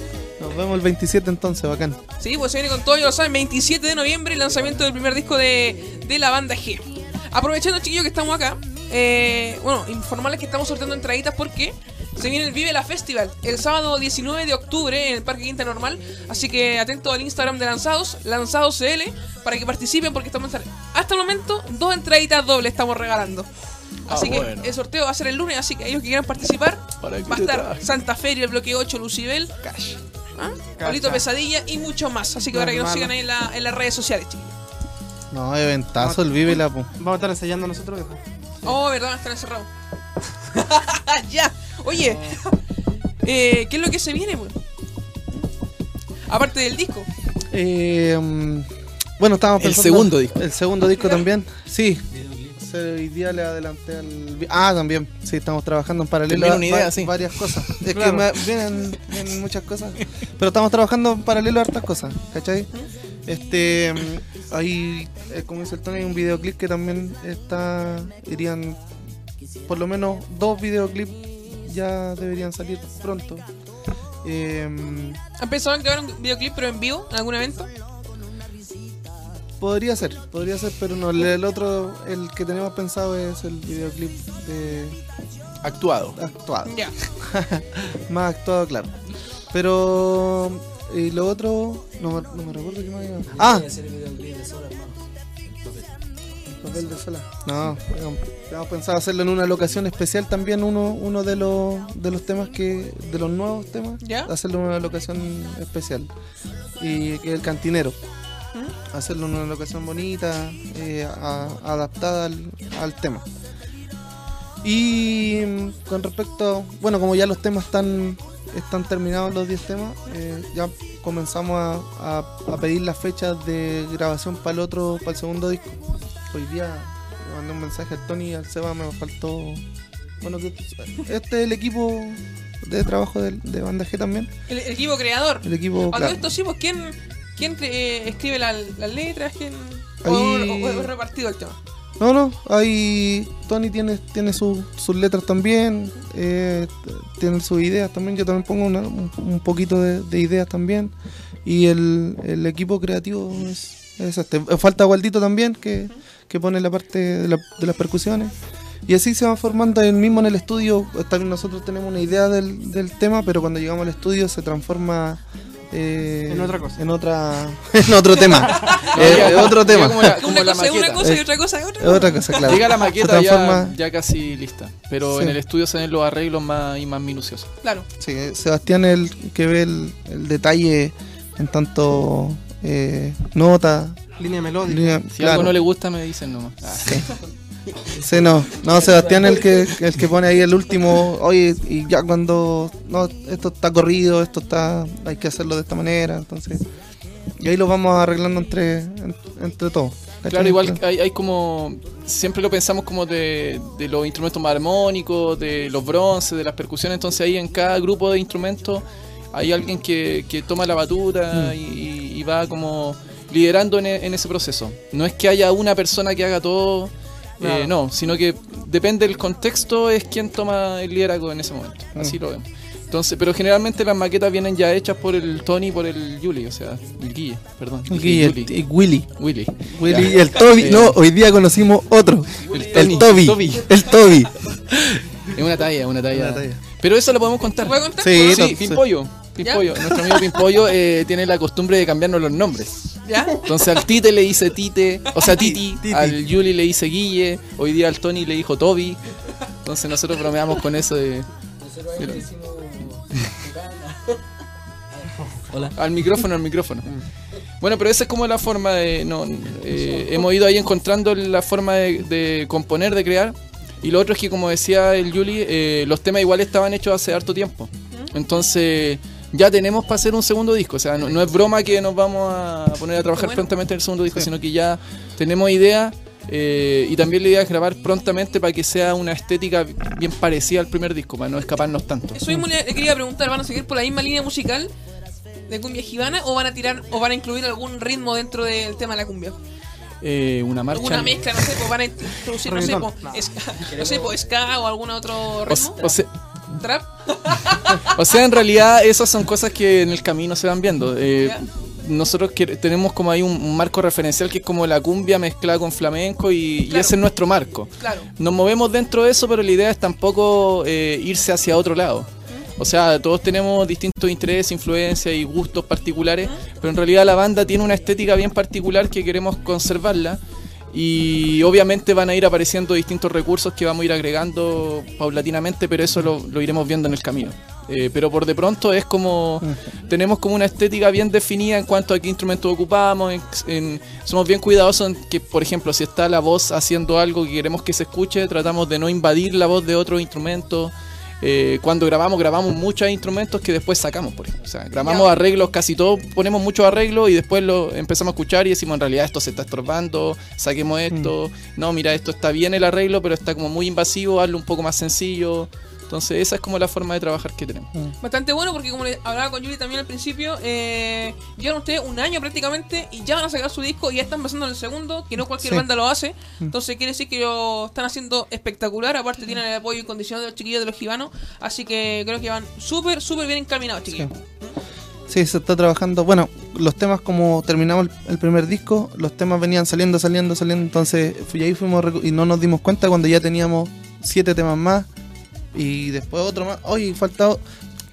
Vemos el 27 entonces, bacán.
Sí, pues se viene con todo, ya lo saben, 27 de noviembre el lanzamiento del primer disco de, de la banda G. Aprovechando, chiquillos, que estamos acá, eh, bueno, informarles que estamos sorteando entraditas porque se viene el Vive la Festival el sábado 19 de octubre en el Parque Quinta Normal. Así que atento al Instagram de Lanzados, LanzadosCL, para que participen porque estamos hasta el momento dos entraditas dobles estamos regalando. Así
Ah,
que
bueno.
el sorteo va a ser el lunes, así que aquellos que quieran participar,
¿Para qué
va a estar
traje?
Santa Feria, el bloque 8, Lucibel, ¿ah? Pablito Pesadilla y mucho más. Así que para que nos sigan ahí en, la- en las redes sociales, chicos.
No, eventazo, el vive la pu.
Vamos a estar ensayando nosotros, viejo.
Oh, verdad, están encerrados. ya. Oye, eh, ¿qué es lo que se viene, pues? Aparte del disco.
Eh, mm, bueno, estábamos
El
pensando.
segundo disco.
El segundo disco también. Sí. Se- Hoy día le adelanté al. Ah, también. Sí, estamos trabajando en paralelo.
Una
a-
idea,
va-
sí.
Varias cosas. Es
Claro.
que me- vienen, vienen muchas cosas. Pero estamos trabajando en paralelo a hartas cosas. ¿Cachai? Este. mm, Ahí, eh, como dice el Tony, hay un videoclip que también está. Irían. Por lo menos dos videoclips ya deberían salir pronto. Eh,
¿Han pensado en grabar un videoclip pero en vivo en algún evento?
Podría ser, podría ser, pero no. El, el otro, el que tenemos pensado es el videoclip de
Actuado.
actuado.
Ya.
Más actuado, claro. Pero. Y lo otro. No, me- no me recuerdo qué más iba. Ah, el papel de sola. No, tenemos pensado hacerlo en una locación especial también. Uno, uno de los de los temas que. de los nuevos temas.
¿Ya?
Hacerlo en una locación especial. Y que es el cantinero. Hacerlo en una locación bonita, eh, a- adaptada al, al tema. Y con respecto, bueno, como ya los temas están, están terminados, los 10 temas, eh, ya comenzamos a, a- a pedir las fechas de grabación para el otro, para el segundo disco. Hoy día le mandé un mensaje al Tony y al Seba, me faltó. Bueno, este es el equipo de trabajo de, de Banda G también.
El, el equipo creador.
El equipo.
A
claro.
esto sí, pues ¿quién, quién eh, escribe la- las letras? ¿Quién, o,
Ahí-
o- o es repartido el tema?
No, no, ahí Tony tiene, tiene su- sus letras también, eh, tiene sus ideas también, yo también pongo una- un, un poquito de, de ideas también. Y el, el equipo creativo es, es este. Falta Waldito también, que, que pone la parte de, la- de las percusiones. Y así se va formando el mismo en el estudio. Nosotros tenemos una idea del, del tema, pero cuando llegamos al estudio se transforma eh,
En otra cosa.
En, otra, en otro tema. Eh, otro tema.
como la, como
una
la
cosa es una cosa y otra cosa es otra.
Otra cosa, claro.
Llega la maqueta ya,
transforma-
ya casi lista. Pero
Sí.
en el estudio se ven los arreglos más y más minuciosos.
Claro.
Sí, Sebastián es el que ve el, el detalle en tanto eh, nota.
Línea melódica.
línea-
Si
claro.
algo no le gusta, me dicen nomás. Ah,
Sí, no, no, Sebastián es el que, el que pone ahí el último, oye, y ya cuando, no, esto está corrido, esto está, hay que hacerlo de esta manera, entonces, y ahí lo vamos arreglando entre, en- entre todos. ¿cachai?
Claro, igual hay, hay como. Siempre lo pensamos como de, de los instrumentos más armónicos, de los bronces, de las percusiones. Entonces, ahí en cada grupo de instrumentos hay alguien que, que toma la batuta y, y- y va como liderando en, en ese proceso. No es que haya una persona que haga todo, eh, no, sino que depende del contexto, es quien toma el liderazgo en ese momento. Así lo vemos. Entonces, pero generalmente las maquetas vienen ya hechas por el Tony y por el Yuli, o sea, el Guille, perdón.
El Guille, el- el Willy.
Willy.
Willy y el Toby,
Eh,
no, hoy día conocimos otro.
El Tony,
Toby.
Toby.
El Toby.
Es una talla, una talla.
Una talla.
Pero eso lo podemos contar.
¿Se puede contar?
Sí,
Sí,
no,
Pimpollo. Nuestro amigo Pimpollo eh, tiene la costumbre de cambiarnos los nombres.
¿Ya?
Entonces al Tite le dice Tite, o sea Titi,
Titi.
al Yuli le dice Guille, hoy día al Tony le dijo Toby. Entonces nosotros bromeamos con eso de...
Hola.
Al micrófono, al micrófono. Bueno, pero esa es como la forma de... No, eh, hemos ido ahí encontrando la forma de, de componer, de crear. Y lo otro es que, como decía el Yuli, eh, los temas igual estaban hechos hace harto tiempo. Entonces, ya tenemos para hacer un segundo disco. O sea, no, no es broma que nos vamos a poner a trabajar
Bueno.
prontamente en el segundo disco, sino que ya tenemos idea. eh, y también la idea es grabar prontamente para que sea una estética bien parecida al primer disco, para no escaparnos tanto.
Eso mismo le le quería preguntar, ¿van a seguir por la misma línea musical de cumbia gibana o van a tirar o van a incluir algún ritmo dentro del tema de la cumbia?
Eh, una marcha.
Alguna mezcla, no sé, pues van a introducir, no sé, pues, ska, no sé, pues, ska o algún otro
O,
ritmo.
o sea,
Trap.
o sea, en realidad esas son cosas que en el camino se van viendo. Eh, nosotros que- tenemos como ahí un, un marco referencial que es como la cumbia mezclada con flamenco y, ese es nuestro marco.
Claro.
Nos movemos dentro de eso, pero la idea es tampoco eh, irse hacia otro lado. O sea, todos tenemos distintos intereses, influencias y gustos particulares, pero en realidad la banda tiene una estética bien particular que queremos conservarla. Y obviamente van a ir apareciendo distintos recursos que vamos a ir agregando paulatinamente, pero eso lo, lo iremos viendo en el camino. Eh, pero por de pronto es como. Tenemos como una estética bien definida en cuanto a qué instrumentos ocupamos. en- en- somos bien cuidadosos en que, por ejemplo, si está la voz haciendo algo que queremos que se escuche, tratamos de no invadir la voz de otro instrumento. Eh, cuando grabamos, grabamos muchos instrumentos que después sacamos, por ejemplo. O sea, grabamos arreglos, casi todos ponemos muchos arreglos y después lo empezamos a escuchar y decimos en realidad esto se está estorbando, saquemos esto. No, mira, esto está bien el arreglo, pero está como muy invasivo, hazlo un poco más sencillo. Entonces, esa es como la forma de trabajar que tenemos.
Bastante bueno porque como le hablaba con Yuri también al principio, eh, llevan ustedes un año prácticamente y ya van a sacar su disco y ya están pasando en el segundo, que no cualquier
Sí.
banda lo hace. Entonces quiere decir que lo están haciendo espectacular. Aparte tienen el apoyo incondicional de los chiquillos de los gibanos. Así que creo que van súper, súper bien encaminados, chiquillos.
Sí, se está trabajando. Bueno, los temas como terminamos el, primer disco, los temas venían saliendo, saliendo, saliendo. Entonces, y ahí fuimos recu- y no nos dimos cuenta cuando ya teníamos siete temas más y después otro más. Oye, falta. o-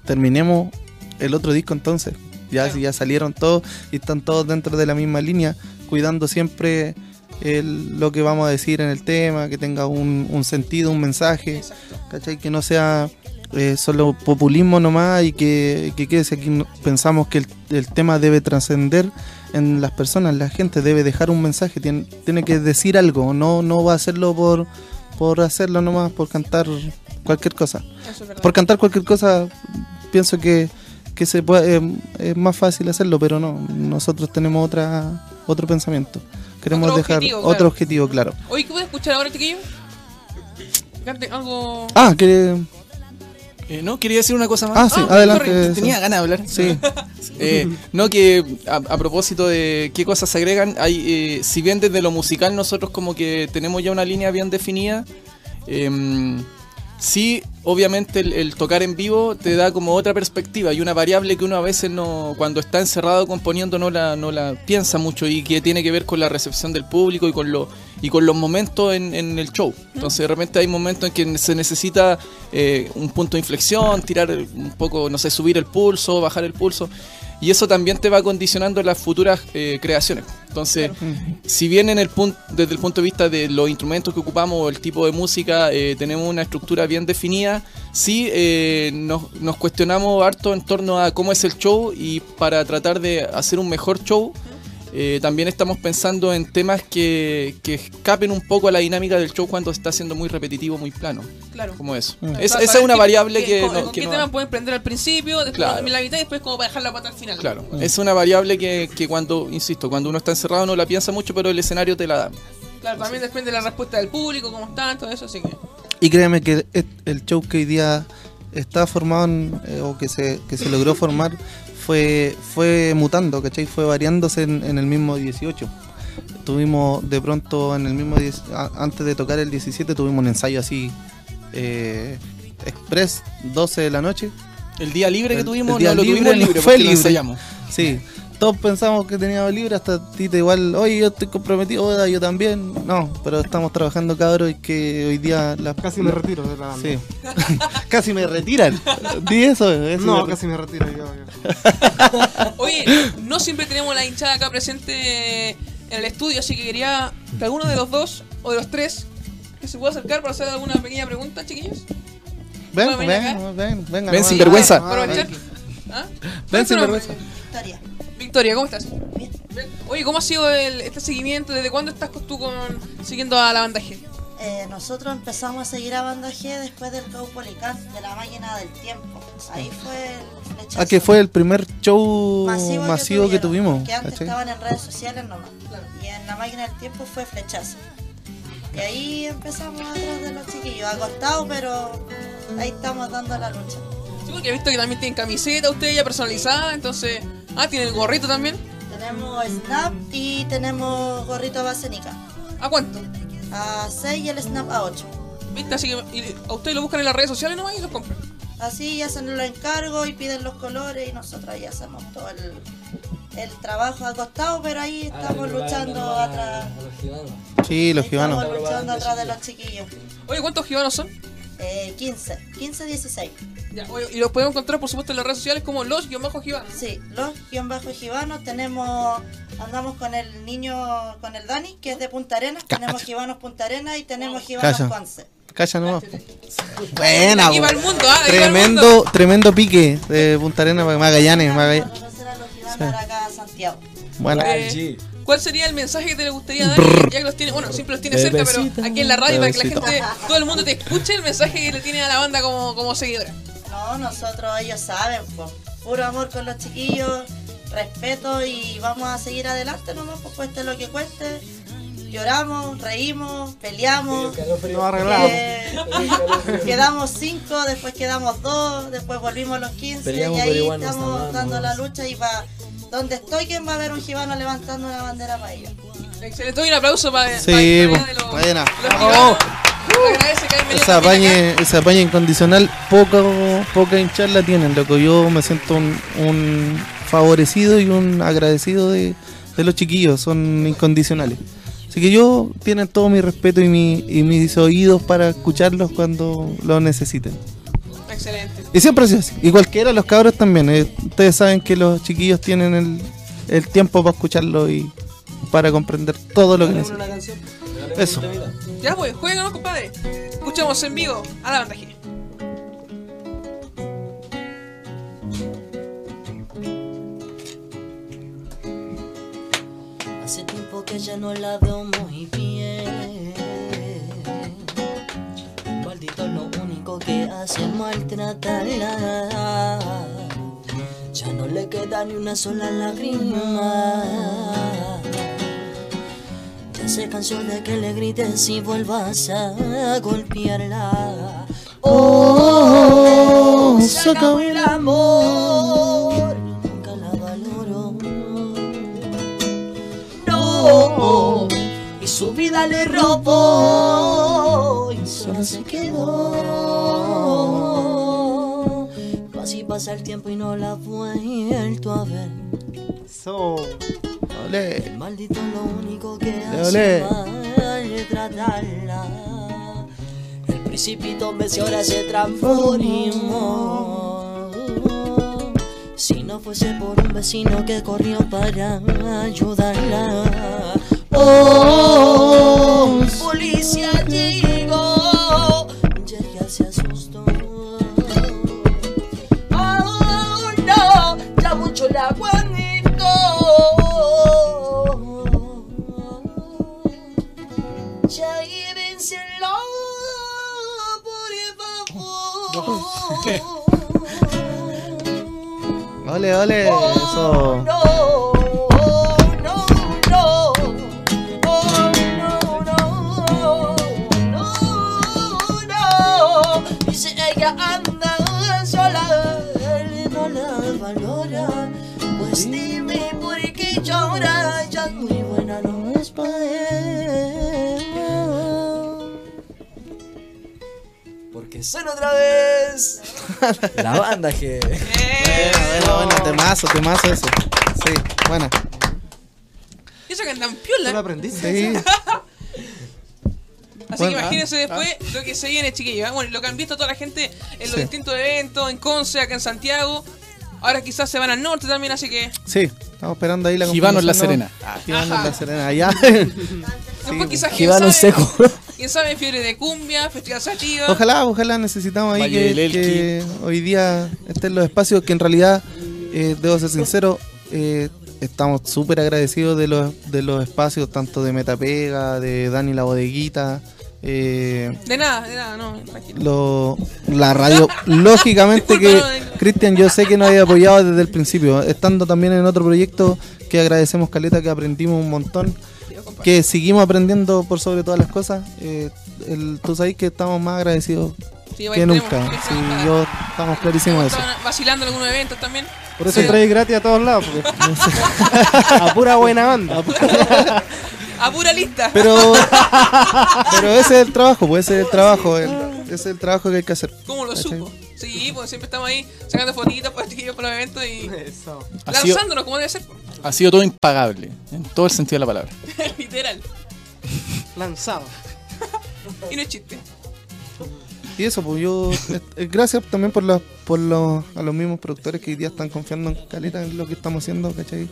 Terminemos el otro disco entonces. Ya,
Claro.
si ya salieron todos y están todos dentro de la misma línea, cuidando siempre el- lo que vamos a decir en el tema, que tenga un, un sentido, un mensaje.
Exacto.
¿cachai? Que no sea eh, solo populismo nomás y que, que quede si aquí pensamos que el, el tema debe trascender en las personas, la gente debe dejar un mensaje, tiene, tiene que decir algo, no, no va a hacerlo por, por hacerlo nomás, por cantar cualquier cosa.
Eso es verdad.
Por cantar cualquier cosa, pienso que, que se puede, eh, es más fácil hacerlo, pero no, nosotros tenemos otra otro pensamiento. Queremos
Otro
dejar
objetivo,
otro
claro.
objetivo, claro.
Oye, ¿qué puedes escuchar ahora, chiquillos? Cante algo.
Ah, que...
Eh, no, quería decir una cosa más.
Ah, sí,
Ah,
adelante.
Tenía ganas de hablar.
Sí.
Eh, no, que a, a propósito de qué cosas se agregan, hay, eh, si bien desde lo musical nosotros como que tenemos ya una línea bien definida, em, sí, obviamente el, el tocar en vivo te da como otra perspectiva y una variable que uno a veces no, cuando está encerrado componiendo no la, no la piensa mucho y que tiene que ver con la recepción del público y con, lo, y con los momentos en, en el show. Entonces de repente hay momentos en que se necesita eh, un punto de inflexión, tirar un poco, no sé, subir el pulso, bajar el pulso. Y eso también te va condicionando las futuras eh, creaciones. Entonces, si bien en el punto, desde el punto de vista de los instrumentos que ocupamos o el tipo de música eh, tenemos una estructura bien definida, sí eh, nos, nos cuestionamos harto en torno a cómo es el show y para tratar de hacer un mejor show, eh, también estamos pensando en temas que, que escapen un poco a la dinámica del show cuando está siendo muy repetitivo, muy plano,
Claro.
como eso.
Mm.
Es- esa es una
qué-
variable
qué-
que,
con,
no-
con
que
qué
no-
tema pueden prender al principio, después
Claro.
la mitad y después como para dejar la pata al final.
Claro, es una variable que, que cuando, insisto, cuando uno está encerrado no la piensa mucho, pero el escenario te la da.
Claro, también depende de la respuesta del público, cómo están, todo eso, así que.
Y créeme que el, el show que hoy día está formado en- eh, o que se, que se logró formar fue, fue mutando, ¿cachai? Fue variándose en, en el mismo 18. Tuvimos de pronto en el mismo 10 a- antes de tocar el 17 tuvimos un ensayo así eh, express 12 de la noche.
El día libre que tuvimos,
el día
no lo
libre
tuvimos libre,
fue libre. Sí, todos pensamos que teníamos libre, hasta Tita igual, oye, yo estoy comprometido, oiga, yo también. No, pero estamos trabajando cabros y que hoy día las
Casi me retiro de la banda.
Sí. casi me retiran. Di eso. eso
No,
me-
casi me retiro yo. yo.
Oye, no siempre tenemos la hinchada acá presente en el estudio, así que quería que alguno de los dos o de los tres que se pueda acercar para hacer alguna pequeña pregunta, chiquillos.
Ven,
ven
ven, ven, ven, venga,
Ven
nomás.
sin vergüenza.
¿Ah?
Ven
¿Cuál es tu
sin vergüenza.
Victoria.
Victoria, ¿cómo estás?
Bien.
Oye, ¿cómo ha sido el- este seguimiento? ¿Desde cuándo estás tú con, siguiendo a la banda G?
Eh, nosotros empezamos a seguir a Banda G después del Caupolicán, de la máquina del tiempo. Ahí fue el flechazo
Ah, que fue el primer show
masivo,
masivo, que, tuvimos.
Que antes
¿cachai?
estaban en redes sociales nomás. Y en la máquina del tiempo fue flechazo. Y ahí empezamos atrás de los chiquillos, acostados, pero ahí estamos dando la lucha.
Sí, porque he visto que también tienen camiseta ustedes ya personalizada, entonces... Ah, tienen el gorrito también.
Tenemos Snap y tenemos gorrito basenica.
¿A cuánto?
A 6 y el Snap a 8.
¿Viste? Así que y a ustedes lo buscan en las redes sociales nomás y los compran.
Así hacen los encargos y piden los colores y nosotros ahí hacemos todo el, el trabajo acostado, pero ahí estamos luchando atrás.
Sí, los
Estamos
gibanos.
luchando atrás de los chiquillos.
Oye, ¿cuántos gibanos son?
Eh, 15, 15, 16.
Ya, oye, y los podemos encontrar, por supuesto, en las redes sociales como los-gibanos.
Sí, los guion bajo gibanos tenemos, andamos con el niño, con el Dani, que es de Punta Arenas, tenemos gibanos Punta Arenas y tenemos gibanos
Calla.
Conce.
Cacha nomás. Buena,
Aquí va el mundo, ah, aquí va el mundo.
Tremendo, tremendo pique de Punta Arenas, Magallanes, Magallanes.
Conocer a los gibanos acá a Santiago.
Bueno,
Eh, ¿Cuál sería el mensaje que te le gustaría dar? Ya que los tiene, bueno, siempre los tiene cerca, pero aquí en la radio para que la gente, todo el mundo te escuche el mensaje que le tiene a la banda como, como seguidora.
No, nosotros ellos saben, po. puro amor con los chiquillos, respeto y vamos a seguir adelante nomás, pues cueste lo que cueste. Lloramos, reímos, peleamos.
No arreglamos.
eh, quedamos cinco, después quedamos dos, después volvimos los 15
Peleamos,
y ahí
nos
estamos dando la lucha y para donde estoy, ¿quién va a ver un gibano levantando una bandera para ellos?
Excelente, doy un aplauso para
Sí,
para- de los- también acá.
apañe, ese apañe incondicional, poca, poca hinchar la tienen, loco. Yo me siento un, un favorecido y un agradecido de, de los chiquillos, son incondicionales. Así que yo tienen todo mi respeto y, mi, y mis oídos para escucharlos cuando lo necesiten.
Excelente.
Y siempre ha sido así. Y cualquiera, los cabros también. eh, ustedes saben que los chiquillos tienen el, el tiempo para escucharlo y para comprender todo lo que necesitan. Eso.
Ya pues, juegan, compadre. Escuchamos en vivo a la banda G.
Hace tiempo que ya no la veo muy bien. Que hace maltratarla. Ya no le queda ni una sola lágrima. Ya se cansó de que le grites y vuelvas a golpearla. Oh, se acabó el amor. Nunca la valoró no y su vida le robó se quedó así pasa el tiempo y no la he vuelto a ver
So,
Ole.
maldito lo único que
Ole.
hace tratarla el principito me si ahora se transformó si no fuese por un vecino que corrió para ayudarla. Oh, policía llegó. No es para él.
Porque son otra vez la banda que.
Buena, buena, buena. Temazo, temazo eso. Sí, buena.
Y eso que andan
¿tú
piola.
lo aprendiste?
Sí.
Así
Bueno,
que imagínense
ah,
después lo que se viene, chiquillos. ¿eh? Bueno, lo que han visto toda la gente en los
Sí.
distintos eventos, en Conce, acá en Santiago. Ahora quizás se van al norte también, así que
Sí, estamos esperando ahí la
Gibanos La
confirmación,
Serena.
¿no? Gibanos La Serena, allá.
después quizás quién
Gibano seco.
Quién sabe fiebre de cumbia, festival sativa.
Ojalá, ojalá necesitamos ahí que, hoy día estén los espacios que en realidad, eh, debo ser sincero, eh, estamos súper agradecidos de los, de los espacios, tanto de Metapega, de Dani la Bodeguita, eh,
De nada, de nada, no, tranquilo.
lo, la radio, lógicamente que
Disculpa, no, no.
Cristian yo sé que nos había apoyado desde el principio, estando también en otro proyecto que agradecemos Caleta, que aprendimos un montón, que seguimos aprendiendo por sobre todas las cosas, eh, el- tú sabes que estamos más agradecidos
Sí,
que
tenemos,
nunca, sí,
tenemos
yo estamos clarísimos de eso.
Vacilando en algunos eventos también.
Por eso entráis gratis a todos lados. Porque... a pura buena onda.
A pura lista.
Pero, pero ese es el trabajo, pues ese es el trabajo, el- ese es el trabajo que hay que hacer.
¿Cómo lo
¿Cachai?
supo? Sí, pues siempre estamos ahí sacando fotitos para chiquillos para los eventos y
Eso.
Lanzándonos como debe ser.
ha sido todo impagable, en todo el sentido de la palabra.
Lanzado.
Y no es chiste.
Y eso, pues yo, eh, eh, gracias también por, los, por los, a los mismos productores que hoy día están confiando en Caleta en lo que estamos haciendo, ¿cachai?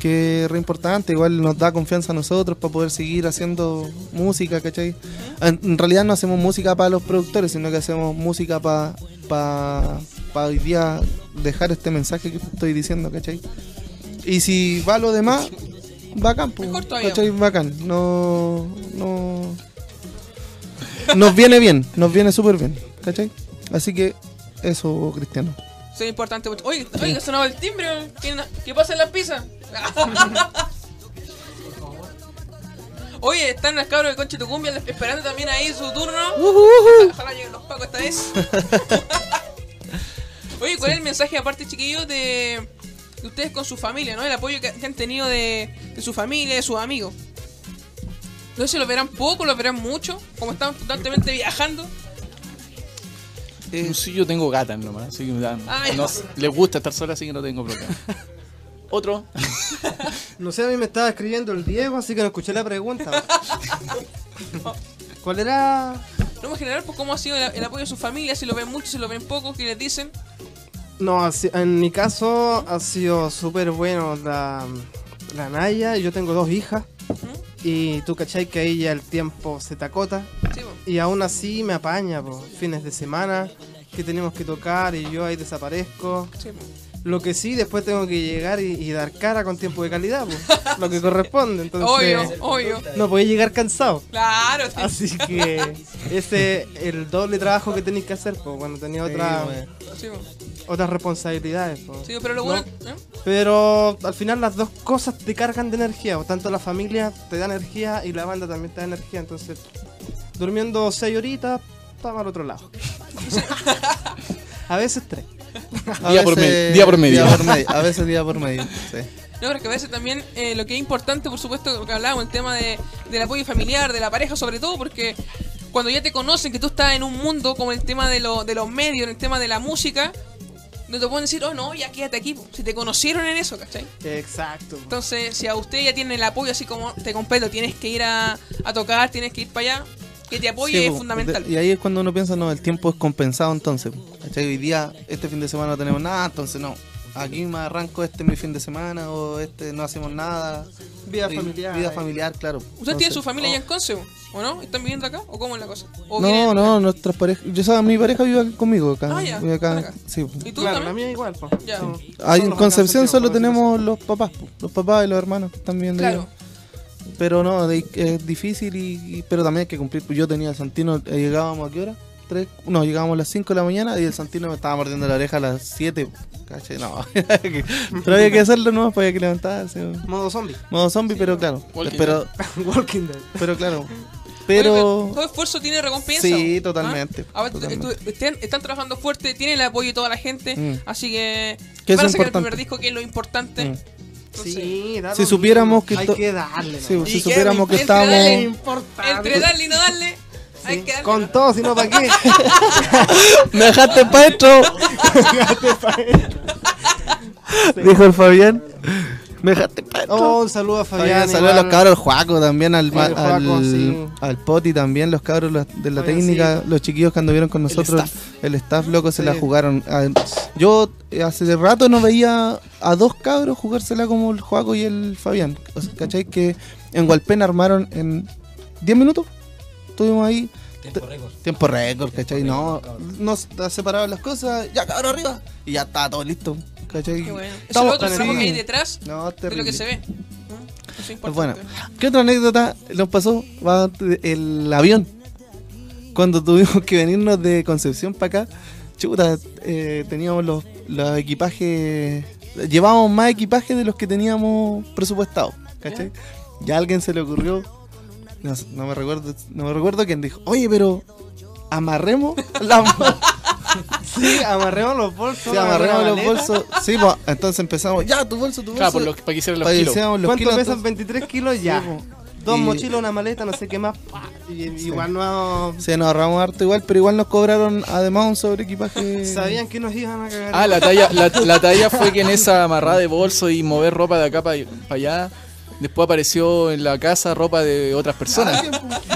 Que es re importante, igual nos da confianza a nosotros para poder seguir haciendo música, ¿cachai? En, en realidad no hacemos música para los productores, sino que hacemos música para pa, pa hoy día dejar este mensaje que te estoy diciendo, ¿cachai? Y si va lo demás, bacán, pues,
Mejor todavía.
¿cachai? Bacán. No, no... Nos viene bien, nos viene súper bien, ¿cachai? Así que eso, Cristiano.
Eso es importante. Oye, oye, ha sonado el timbre. ¿Quién- ¿Qué pasa en las pizzas? Oye, están las cabros de Concha tu Cumbia esperando también ahí su turno. Ojalá lleguen los pacos esta vez. Oye, ¿cuál es el mensaje aparte, chiquillos, de, de ustedes con su familia, ¿no? El apoyo que, que han tenido de, de su familia, de sus amigos. No sé si lo verán poco, lo verán mucho, como están constantemente viajando.
Eh, sí, yo tengo gatas nomás, así que da-
Ah,
no- les gusta estar sola, así que no tengo problema. Otro.
No sé, a mí me estaba escribiendo el Diego, así que no escuché la pregunta. ¿Cuál era?
No, en general, pues, ¿cómo ha sido el, el apoyo de su familia? Si lo ven mucho, si lo ven poco, ¿qué les dicen?
No, en mi caso ha sido súper bueno la, la Naya. Yo tengo dos hijas. Y tú cachai que ahí ya el tiempo se tacota.
Sí.
Y aún así me apaña, pues, fines de semana que tenemos que tocar y yo ahí desaparezco.
Sí.
Lo que sí, después tengo que llegar y, dar cara con tiempo de calidad, pues, lo que corresponde. Entonces,
obvio, obvio.
No podéis llegar cansado.
Claro, sí.
Así que ese es el doble trabajo que tenéis que hacer pues, cuando tenéis sí, otra,
sí,
otras responsabilidades. Pues.
Sí, pero lo bueno. ¿No? ¿eh?
Pero al final las dos cosas te cargan de energía, o tanto la familia te da energía y la banda también te da energía. Entonces, durmiendo 6 horitas, estaba al otro lado. a veces tres
Día por medio, día por medio.
Día por medio. A veces día por medio. Sí.
No, pero que a veces también eh, lo que es importante, por supuesto, lo que hablábamos, el tema de, del apoyo familiar, de la pareja, sobre todo, porque cuando ya te conocen que tú estás en un mundo como el tema de, lo- de los medios, en el tema de la música, no te pueden decir, oh no, ya quédate aquí, po. si te conocieron en eso, ¿cachai?
Exacto.
Entonces, si a usted ya tiene el apoyo así como te completo, tienes que ir a, a tocar, tienes que ir para allá, que te apoye
Sí,
es
po.
fundamental.
De- Y ahí es cuando uno piensa, no, el tiempo es compensado entonces. ¿cachai? Hoy día, este fin de semana no tenemos nada, entonces no. Aquí me arranco este mi fin de semana o este no hacemos nada.
Vida
Y-
familiar.
Vida familiar, claro.
¿Usted tiene
Entonces-
su familia
oh.
ya en Conce, o no? ¿Están viviendo acá? ¿O cómo es la cosa? ¿O
No,
vienen-
no, nuestras parejas. Yo sabía, mi pareja vive acá conmigo acá.
Ah, ya,
vive acá.
acá.
Sí.
¿Y tú
Claro, la
también?
mía igual. pues.
Ya.
Somos-
Ahí
somos
en Concepción solo tenemos los papás, po. los papás y los hermanos que están viviendo
Claro.
allá. Pero no, de- es difícil y, y- pero también hay que cumplir. Yo tenía el Santino, eh, llegábamos a qué hora? Tres, no, llegábamos a las 5 de la mañana y el Santino me estaba mordiendo la oreja a las 7. ¿cachai? No, pero había que hacerlo no, pues había que levantarse.
Modo zombie.
Modo zombie, pero claro.
Walking
Pero,
Walking Dead.
pero claro.
Oye,
Pero
todo esfuerzo tiene recompensa.
Sí, totalmente,
¿Ah? Ahora,
totalmente.
tú- estén- están trabajando fuerte, tienen el apoyo de toda la gente,
Mm.
así que
Que es
sacar el
importante.
primer disco, que es lo importante.
Mm.
Entonces,
Sí,
Si supiéramos
mismo.
que
Hay que darle.
sí,
¿no?
si supiéramos que
dale,
importa.
Entre darle y no darle, hay que darle.
Con todo, si no, ¿para qué?
¡Me dejaste pa' esto! Dijo el Fabián. Me dejaste pa' esto.
Oh, un saludo a Fabián.
Fabián, saludos a los cabros, al Juaco también, al,
Sí,
al,
sí.
al Poti también, los cabros de la técnica,
sí.
los chiquillos que anduvieron con nosotros, el staff, loco, se la jugaron. Ah, Yo eh, hace rato no veía a dos cabros jugársela como el Juaco y el Fabián. O sea, ¿Cachai? Que en Hualpén armaron en 10 minutos. Estuvimos ahí.
Tiempo récord.
Tiempo récord, ¿cachai? No, nos separaban las cosas, ya cabrón arriba. Y ya estaba todo listo, ¿cachai?
Qué bueno. Eso es otro trabajo que hay detrás
No,
de lo que se ve. Eso es
bueno, ¿qué otra anécdota nos pasó? Va el avión. Cuando tuvimos que venirnos de Concepción para acá, chuta, eh, teníamos los, los equipajes, llevábamos más equipaje de los que teníamos presupuestados, ¿cachai? Ya a alguien se le ocurrió, no, no me recuerdo, no me recuerdo quién dijo, oye, pero amarremos las
Sí, amarremos los bolsos.
sí, amarremos los
maleta.
bolsos, sí, pues, entonces empezamos, ya, tu bolso, tu bolso,
Claro, por lo, para que hicieran los
para
kilos.
los
¿Cuánto
kilos,
pesan?
entonces-
23 kilos ya.
Sí, po.
Dos
Y-
mochilas, una maleta, no sé qué más. Y, Igual no.
Se nos ahorramos harto igual, pero igual nos cobraron además un sobre equipaje.
Sabían que nos iban a cagar.
Ah, la talla, la, la talla fue que en esa amarrada de bolso y mover ropa de acá para allá, después apareció en la casa ropa de otras personas.
Yo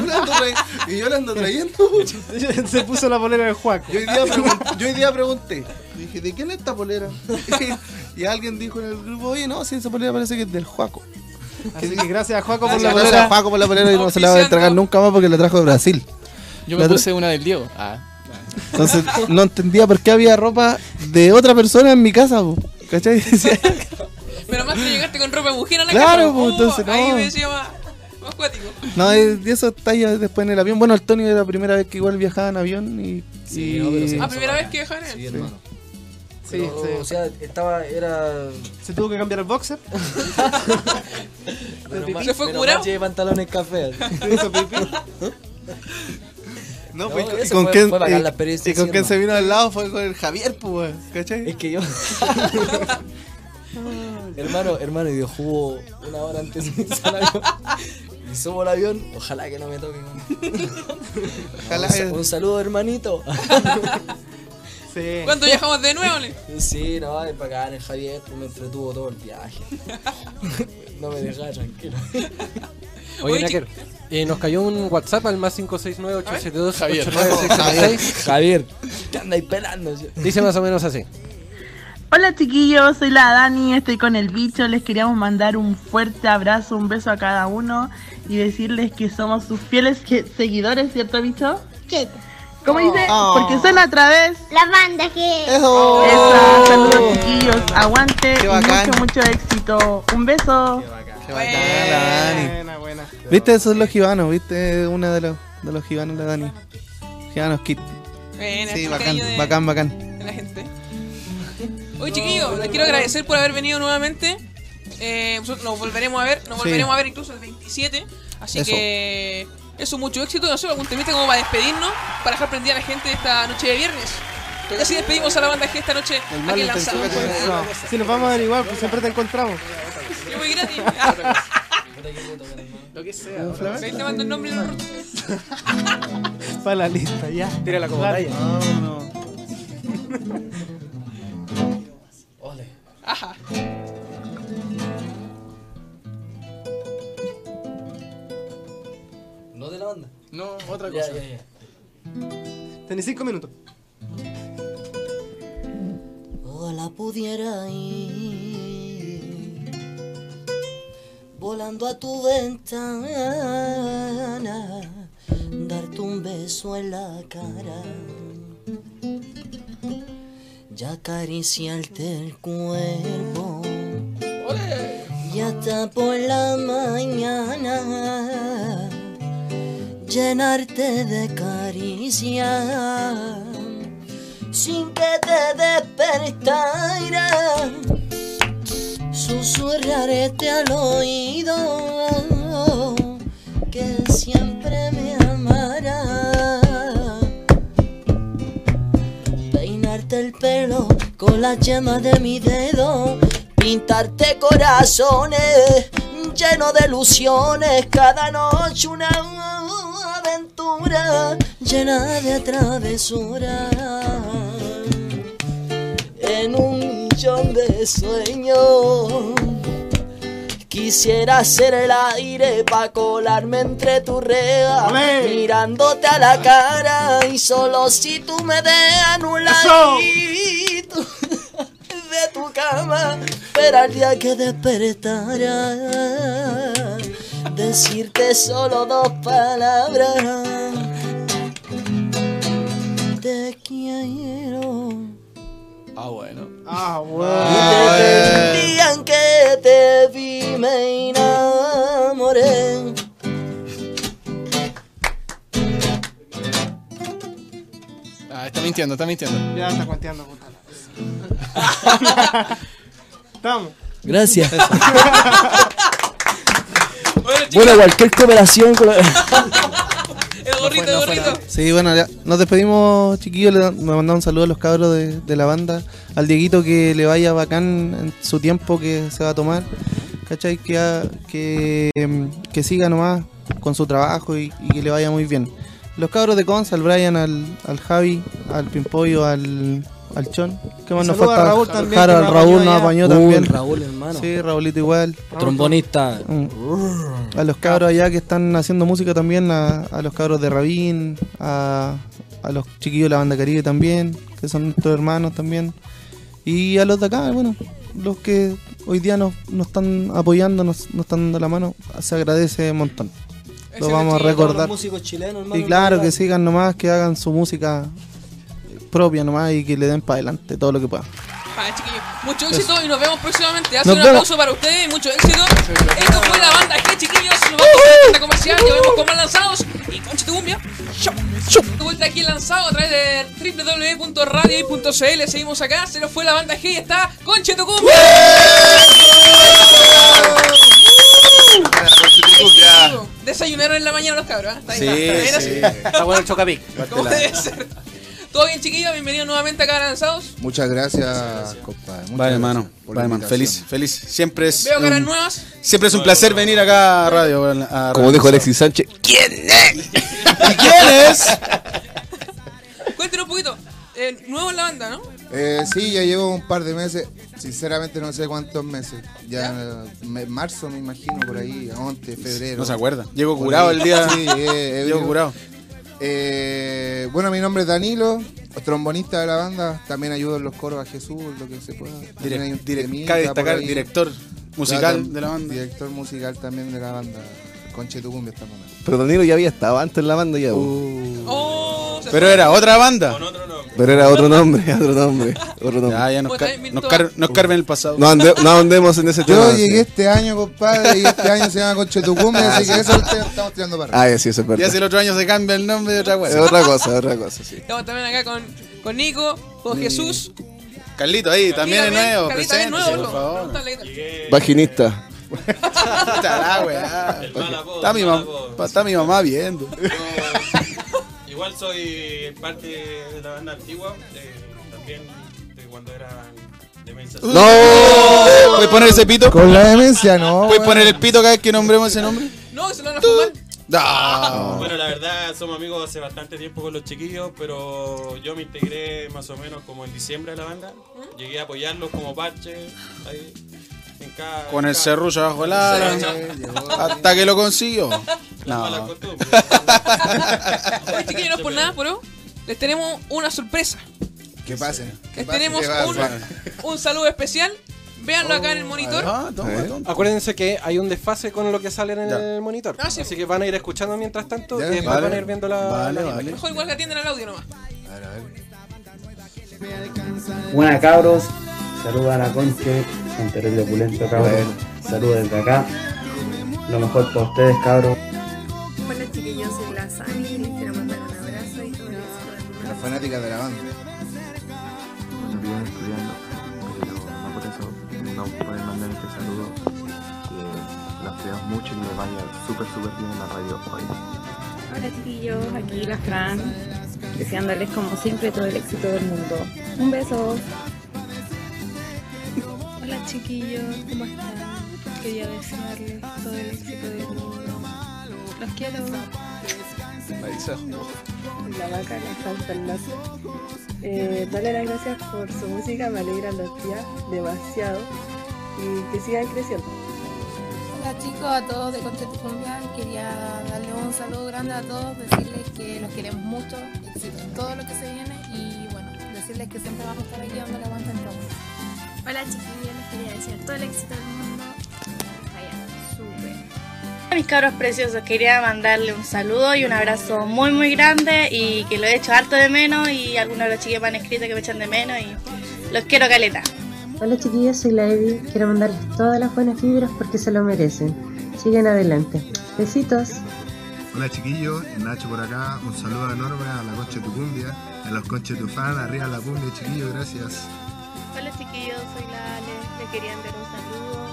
la ando y yo la ando trayendo.
Se puso la polera del Juaco.
Yo hoy día, pregun- yo hoy día pregunté. Dije, ¿de quién es esta polera? y alguien dijo en el grupo, oye, no, si esa polera parece que es del Juaco.
Así que gracias a Juaco por
Gracias,
la
gracias
polera.
a Juaco por la polera y no se la va a entregar nunca más porque la trajo de Brasil.
Yo me
La-
puse una del Diego. Ah.
Entonces no entendía por qué había ropa de otra persona en mi casa, po, ¿cachai?
Pero más que llegaste con ropa de mujer a la
Claro,
casa.
pues,
oh,
entonces,
Ahí
no.
me decía más, más cuático.
no, de eso está ya después en el avión. Bueno, el Tony era la primera vez que igual viajaba en avión y...
Sí,
y-
no, pero sí.
Ah, primera vez que viajan en
Sí,
él.
hermano.
Sí,
Pero,
sí.
O sea, estaba, era...
Se tuvo que cambiar el boxer.
¿Se fue curado?
mal llevé pantalones café.
Se hizo pipí.
No,
No,
pues, y
eso
con
fue-
quién,
fue
y-
la experiencia,
y con
sí,
quién se vino al lado fue con el Javier, pues, ¿cachai?
Es que yo... hermano, hermano, y yo jugo una hora antes de irse al avión. Y subo al avión, ojalá que no me toque. man.
Ojalá
un, saludo, hermanito.
Sí.
¿Cuándo viajamos de nuevo? Le?
Sí, no, es bacán, el Javier pues, me entretuvo todo el viaje. no me dejaba tranquilo.
Oye,
Oye,
Naker, eh, nos cayó un WhatsApp al más 569 872
Javier.
89676
Javier, ¿qué andáis pelando?
Dice más o menos así.
Hola chiquillos, soy la Dani, estoy con el bicho, les queríamos mandar un fuerte abrazo, un beso a cada uno y decirles que somos sus fieles seguidores, ¿cierto bicho?
¿Qué?
¿Cómo dice?
Oh.
Porque suena a través.
La banda que...
¡Eso!
Esa, saludos chiquillos, aguante
Qué
y
bacán.
mucho, mucho éxito. Un beso.
Qué bacán, la Dani.
Buena, buena.
¿Viste? Esos son los gibanos, ¿viste? Una de los, de los gibanos, la Dani. Gibanos.
Bueno,
Sí, bacán,
de-
bacán, bacán.
de la gente. Oye, chiquillos, les quiero agradecer por haber venido nuevamente. Eh, nosotros nos volveremos a ver, nos
Sí.
volveremos a ver incluso el 27. Así
Eso.
que eso, mucho éxito. No sé, algún temita como para despedirnos, para dejar prendida a la gente esta noche de viernes. Y así despedimos a la banda G esta noche
El
aquí Lanzado.
que
Eso. Si nos vamos a ver igual, pues siempre te encontramos.
Yo voy gratis.
Lo que sea.
Ahí te mando el nombre y el.
Para la lista, ya.
Tírala como
Dale.
talla.
No, no.
¿No de la banda?
No, otra
Ya,
cosa.
ya, ya.
Tenés cinco minutos.
Ojalá pudiera ir volando a tu ventana, darte un beso en la cara y acariciarte el cuerpo. Y hasta por la mañana. Llenarte de caricias sin que te despertara, susurrarte al oído El pelo con la yema de mi dedo, pintarte corazones llenos de ilusiones, cada noche una aventura llena de travesuras. En un millón de sueños Quisiera ser el aire pa' colarme entre rejas
¡Olé!
Mirándote a la cara Y solo si tú me dejas un ladito De tu cama Pero al día que despertara Decirte solo dos palabras. Te quiero
Ah, bueno.
Ah, bueno.
desde el día en que te vi me enamoré.
Ah, está mintiendo, está mintiendo.
Ya está cuenteando, puta. Estamos.
Gracias.
Bueno,
bueno, cualquier cooperación con la-
el gorrito, el gorrito.
Sí, bueno, ya nos despedimos, chiquillos. Le me mandamos un saludo a los cabros de, de la banda. Al Dieguito que le vaya bacán en su tiempo que se va a tomar. ¿Cachai? Que, que, em, que siga nomás con su trabajo y, y que le vaya muy bien. Los cabros de Cons, al Brian, al, al Javi, al Pimpollo, al, al Chon. ¿Qué más nos falta?
Raúl también, que
Raúl nos apañó
Uh,
también.
Raúl, hermano.
Sí, Raulito igual.
Trombonista.
Mm. A los cabros allá que están haciendo música también, a, a los cabros de Rabín, a, a los chiquillos de la banda Caribe también, que son nuestros hermanos también. Y a los de acá, bueno, los que hoy día nos, nos están apoyando, nos, nos están dando la mano, se agradece un montón. lo vamos a
los
recordar.
músicos chilenos, hermano,
Y claro, que sigan nomás, que hagan su música propia nomás y que le den para adelante todo lo que puedan.
Vale, chiquillos. Mucho éxito y nos vemos próximamente. Hace
Nos
un
vemos.
aplauso para ustedes y mucho éxito. Esto fue la banda G, chiquillos. Nos vamos a la comercial. Nos vemos con más lanzados. Y concha tu cumbia. Chau. De vuelta aquí lanzado a través de www.radio.cl. Seguimos acá. Se nos fue la banda G y está Concha tu cumbia. Desayunaron en la mañana los cabros. ¿eh? Está bien así.
Está bueno el chocapic.
¿Cómo debe ser? ¿Todo bien, chiquillos? Bienvenidos nuevamente acá a Lanzados.
Muchas gracias, compadre. Muchas
Vale, hermano. Vale, hermano. Feliz, feliz. Siempre es.
Veo caras
un-
nuevas.
Siempre es un placer venir acá a radio. a
Como
Radio
dijo. Alexis Sánchez, ¿quién es?
¿Y quién es?
Cuéntenos un poquito. Eh, nuevo en la banda, ¿no?
Eh, sí, ya llevo un par de meses. Sinceramente no sé cuántos meses. Ya me- marzo me imagino por ahí, 11, febrero.
No se acuerda. Llego curado el día.
Sí, eh,
Llego curado.
Eh, bueno, mi nombre es Danilo, trombonista de la banda. También ayudo en los coros a Jesús, lo que se pueda. También hay un
Direc-
temita
cabe destacar, director musical
Claro,
de la banda.
Director musical también de la banda. Conche tu cumbia hasta el momento.
Pero Danilo ya había estado antes en la banda ya.
Uh.
Oh,
Pero
fue.
era otra banda.
Pero era otro nombre, otro nombre. Otro nombre.
Ya, ya nos,
Pues
car-
también
nos, car- nos carven el pasado.
No, ande- no andemos en ese tema.
Yo llegué este año, compadre, y este año se llama Conche tu cumbia, así que eso te- estamos tirando para arriba.
Ah, sí, eso es
Y
verdad.
hace el otro año se cambia el nombre de otra
Es
cosa.
otra cosa, es otra cosa, sí.
Estamos también acá con, con Nico, con Jesús.
Carlito ahí, también es
También,
nuevo.
Carlita, es nuevo,
por favor.
Vaginista.
Puta la weá. Está mi, mam- está mi mamá viendo.
Igual soy parte de la banda antigua, de- también de cuando era demencia.
¡No! ¿Puedes poner ese pito?
Con la demencia, no.
¿Puedes poner el pito cada vez que nombremos ese nombre?
No, se lo van a fumar.
No.
Bueno, la verdad somos amigos hace bastante tiempo con los chiquillos, pero yo me integré más o menos como en diciembre a la banda. Llegué a apoyarlos como parche ahí, en cada-
Con
en
el
cada-
serrucho bajo el ala. Hasta que lo consiguió.
Malas
No.
Oye, chiquillos, no es por nada, pero les tenemos una sorpresa.
Que pase. que
Les
pase,
tenemos
que
un,
pase.
un saludo especial. Véanlo acá en el monitor.
Ah, toma,
¿Eh?
toma.
Acuérdense que hay un desfase con lo que sale en
Ya.
el monitor.
Ah, sí.
Así que van a ir escuchando mientras tanto
Ya,
y después
vale.
van a ir viendo la.
Vale,
la
vale.
Mejor igual que atienden al audio nomás.
Buenas cabros, saludos a la Conche, son terrible opulento cabros, saludos desde acá, lo mejor para ustedes cabros.
Hola chiquillos, soy la Sani y les quiero mandar un abrazo y todo el éxito del mundo.
Las fanáticas de la banda.
Cuando viven estudiando, pero no por eso no pueden mandar este saludo, que las cuidamos mucho y les vaya súper súper bien en la radio hoy.
Hola chiquillos, aquí la Fran, deseándoles como siempre todo el éxito del mundo. Un beso.
Hola chiquillos, ¿cómo están? Quería desearles todo el éxito del mundo. Los quiero.
La vaca, la Santa Enlace. Eh, darle las gracias por su música, me alegran los días demasiado y que sigan creciendo.
Hola chicos, a todos de Concha Tu Cumbia. Quería darle un saludo grande a todos, decirles que los queremos mucho, éxito en todo lo que se viene y bueno, decirles que siempre vamos a estar aquí dando la aguanta en todo.
Hola chiquillos, les quería desear todo el éxito del mundo. Vaya, súper.
Mis cabros preciosos, quería mandarle un saludo y un abrazo muy muy grande y que lo he hecho harto de menos y algunos de los chiquillos me han escrito que me echan de menos y los quiero caleta.
Hola chiquillos, soy la Evi. Quiero mandarles todas las buenas vibras porque se lo merecen. Sigan adelante. Besitos.
Hola chiquillos, Nacho por acá, un saludo enorme a la Concha Tu Cumbia, a los Conche Tu Fan, arriba la cumbia chiquillos, gracias.
Hola chiquillos, soy la Ale, le quería enviar un saludo.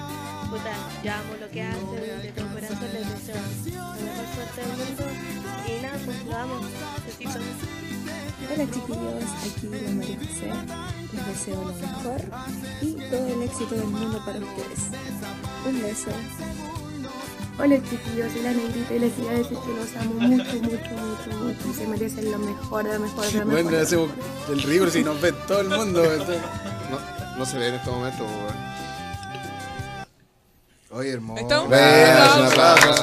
Puta, yo amo lo que hacen, de todo corazón les deseo la mejor suerte del mundo. Y nada, pues lo amo. Besitos.
Hola chiquillos, aquí la María José. Les deseo lo mejor y todo el éxito del mundo para ustedes. Un beso. Hola chiquillos, soy la negrita y les quería decir que los amo mucho, mucho, mucho, mucho y se merecen lo mejor, lo mejor, lo mejor.
Bueno, hacemos el ridículo si nos ve todo el mundo.
No, se ve en este momento, weón. Oye, hermoso.
Está. Un aplauso.
aplauso.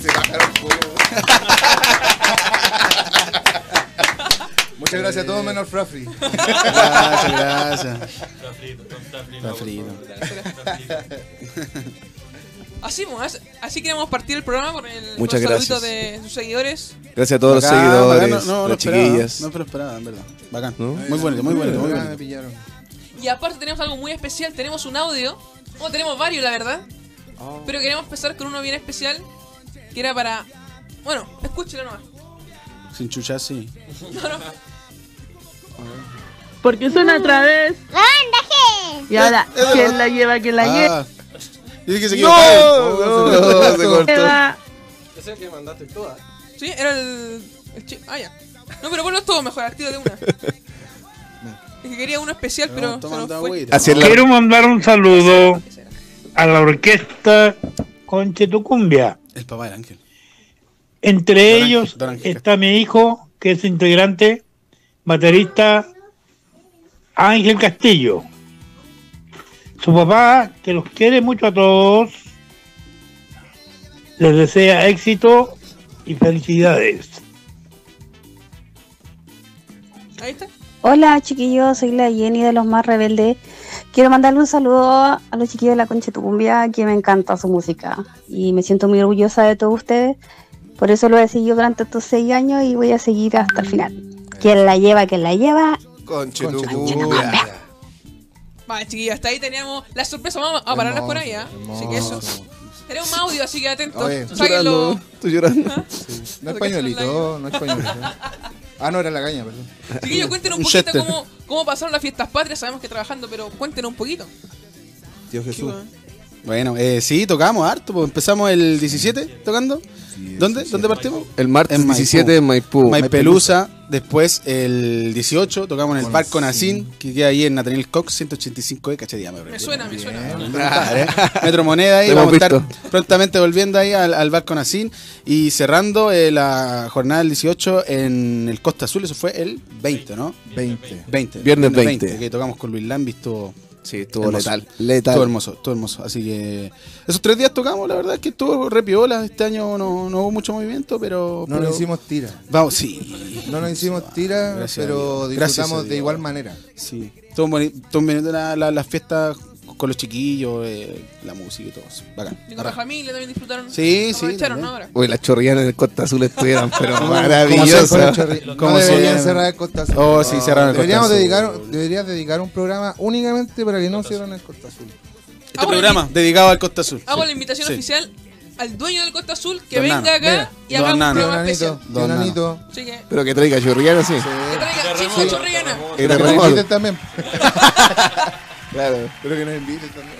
Se bajaron fuego. Muchas gracias a todos menos Frafri.
Gracias, gracias.
Está frito, está frito.
Está frito.
Así, pues, as- así queremos partir el programa con el
Muchas gracias.
de sus seguidores.
Gracias a todos los
Bacán,
seguidores,
bacán, no, no
las
esperaba,
chiquillas.
No, pero esperaba, en verdad. Bacán.
¿No?
Muy bonito, muy bonito, muy
Ah.
Y aparte tenemos algo muy especial, tenemos un audio, o tenemos varios la verdad,
Oh.
pero queremos empezar con uno bien especial, que era para... Bueno, escúchelo nomás.
Sin chuchar, sí.
No, no.
Porque suena otra vez. Y ahora, ¿quién la lleva? ¿Quién la lleva?
Yo dije que se
No,
equivocó.
no, no, se cortó.
Ese es el que mandaste tú, ¿ah?
Sí, era el... el chi- Ah, ya. No, pero ponlo todo mejor, al tiro de una. Es que quería uno especial, pero se nos fue.
la-
Quiero mandar un saludo a la orquesta Conchetucumbia.
El papá del ángel.
Entre
Don
ellos
Don Ángel
está mi hijo, que es integrante, baterista Ángel Castillo. Su papá, que los quiere mucho a todos, les desea éxito y felicidades.
Ahí está.
Hola chiquillos, soy la Jenny de los más rebeldes. Quiero mandarle un saludo a los chiquillos de la Concha de Tucumbia, que me encanta su música y me siento muy orgullosa de todos ustedes. Por eso lo he seguido durante estos seis años y voy a seguir hasta el final. Quien la lleva, quien la lleva.
Conchetucumbia.
Vale, chiquillos, hasta ahí teníamos la sorpresa. Vamos a pararnos por ahí, ¿ah? Así que eso. Tenemos un audio, así que atentos.
Oye,
Sáquenlo.
Estoy llorando.
No es pañuelito, no es pañuelito. Ah, no, era la caña, perdón.
Chiquillos, cuéntenos un
Un
poquito
chester.
cómo, cómo pasaron las fiestas patrias. Sabemos que trabajando, pero cuéntenos un poquito.
Tío Jesús. Bueno, eh, sí, tocamos harto. Pues empezamos el 17 tocando. ¿Dónde? ¿Dónde partimos?
El martes
En
17 en Maipú.
Maipelusa. Después el 18 tocamos en el Barco Nacín, que queda ahí en Nathaniel Cox 185E, cachadía.
Me suena, me suena.
Metro Moneda ahí, vamos a estar prontamente volviendo ahí al, al Barco Nacín y cerrando eh, la jornada del 18 en el Costa Azul, eso fue el 20, ¿no?
20.
20.
Viernes 20.
que tocamos con Luis Lambi, estuvo
Sí, estuvo
hermoso.
letal. Letal.
Estuvo hermoso, estuvo hermoso. Así que esos tres días tocamos, la verdad es que estuvo re piola. Este año no, no hubo mucho movimiento, pero.
No
pero-
nos hicimos tira.
Vamos, sí.
No nos hicimos tira,
Gracias
pero disfrutamos de igual manera.
Sí. Estuvo bonito, estuvo bonito la- la- las fiestas con los chiquillos, eh, la música y todo eso. Bacán.
Y con la familia también disfrutaron.
Sí, sí,
Aprovecharon. ¿no? Ahora.
Uy, las chorrillanas del Costa Azul estuvieron, pero maravillosas.
Como
deberían cerrar el Costa Azul.
Oh, sí, cerraron el
Deberíamos
Costa Azul.
dedicar, deberías dedicar un programa únicamente para que no cierren el Costa Azul.
Este
Hago la
programa dedicado al Costa Azul.
Hago
Sí.
la invitación
Sí.
oficial al dueño del Costa Azul que
Don
venga
Nano.
acá
Mira,
y haga un
Nano.
programa especial.
Don.
Así que,
Pero que traiga chorrillanas, sí.
que traiga sí,
Sí.
Y
Pero que también.
Claro.
Pero que nos inviten también.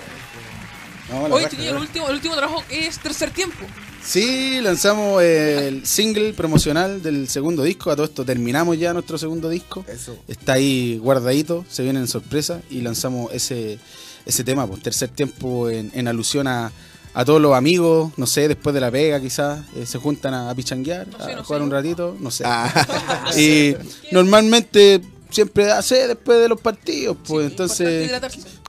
No,
Oye,
raja,
chiquillos, el último, el último trabajo es tercer tiempo.
Sí, lanzamos el single promocional del segundo disco. A todo esto terminamos ya nuestro segundo disco.
Eso.
Está ahí guardadito, se viene en sorpresa y lanzamos ese, ese tema, pues, tercer tiempo en, en alusión a, a todos los amigos, no sé, después de la pega quizás, eh, se juntan a, a pichanguear,
No sé,
a
no
jugar
sé.
un ratito, no sé.
Ah.
y normalmente siempre hace después de los partidos, pues
Sí,
entonces.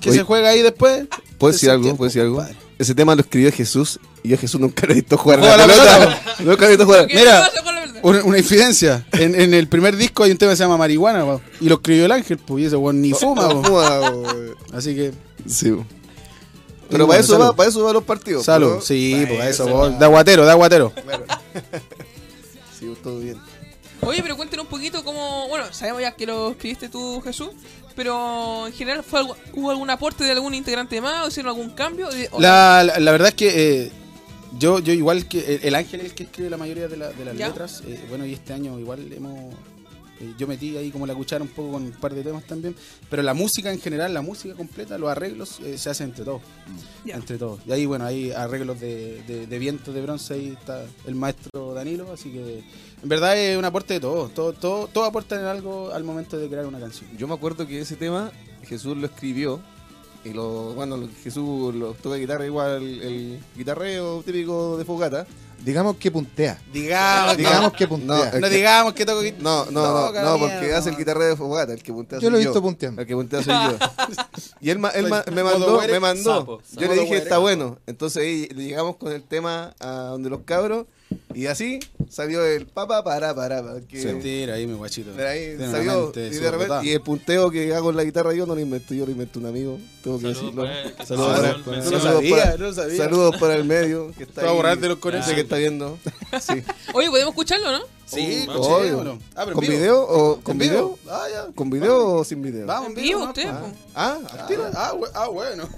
¿qué
Oye.
se juega ahí después?
¿Puedo decir algo?
tiempo,
¿Puedo decir algo? Ese tema lo escribió Jesús y yo a Jesús nunca lo he visto jugar a la
la
pelota.
pelota,
Nunca lo he visto jugar.
¿Qué
Mira? Una, una infidencia. En, en el primer disco hay un tema que se llama Marihuana, po, y lo escribió el ángel, pues, y ese weón ni fuma. Así que.
Sí. Pero para eso
salud.
va, para eso va los partidos.
Salud,
pero-
sí, pues a eso,
va.
de aguatero, de aguatero.
Sí, todo bien.
Oye, pero cuéntenos un poquito cómo. Bueno, sabemos ya que lo escribiste tú, Jesús. Pero en general, ¿fue algo- ¿hubo algún aporte de algún integrante más? ¿O hicieron algún cambio? O-
La, la, la verdad es que eh, yo, yo igual que el, el ángel es el que escribe la mayoría de, la- de las
Ya.
letras. eh, bueno, y este año igual hemos... eh, yo metí ahí como la cuchara un poco con un par de temas también. Pero la música en general, la música completa, los arreglos, eh, se hacen entre todos. Entre todos. Y ahí, bueno, hay arreglos de, de, de viento de bronce, ahí está el maestro Danilo. Así que en verdad es un aporte de todos. Todo, todo, todo aporta en algo al momento de crear una canción.
Yo me acuerdo que ese tema Jesús lo escribió y lo bueno Jesús lo toca guitarra igual el, guitarreo típico de fogata.
Digamos que puntea.
Digamos,
Digamos que puntea.
No
que-
digamos que toco guitarra.
No, no, no, no, porque hace el
no.
guitarreo de fogata, el que puntea
Yo
soy
lo he visto punteando.
El que puntea soy yo. Y él, él
Soy
me mandó, me mandó.
sapo,
Yo le dije, está bueno. Entonces ahí llegamos con el tema a donde los cabros Y así salió el papá para para para. Que
Sentir ahí, mi guachito.
de ahí salió y, de
superdotada.
repente, y el punteo que hago en la guitarra yo no lo inventé, yo lo inventé un amigo. Tengo que
Saludos
decirlo. Saludos para,
el
medio que está
Te voy a
ahí.
borrar de los.
Sé que está viendo. Sí.
Oye, ¿podemos escucharlo, no?
Sí, obvio.
obvio.
Ah, pero en
¿Con
vivo.
video o
¿En
con video?
Ah, ya.
¿Con video o sin video?
Vamos, en
Vivo usted,
Ah.
Ah,
ah, bueno.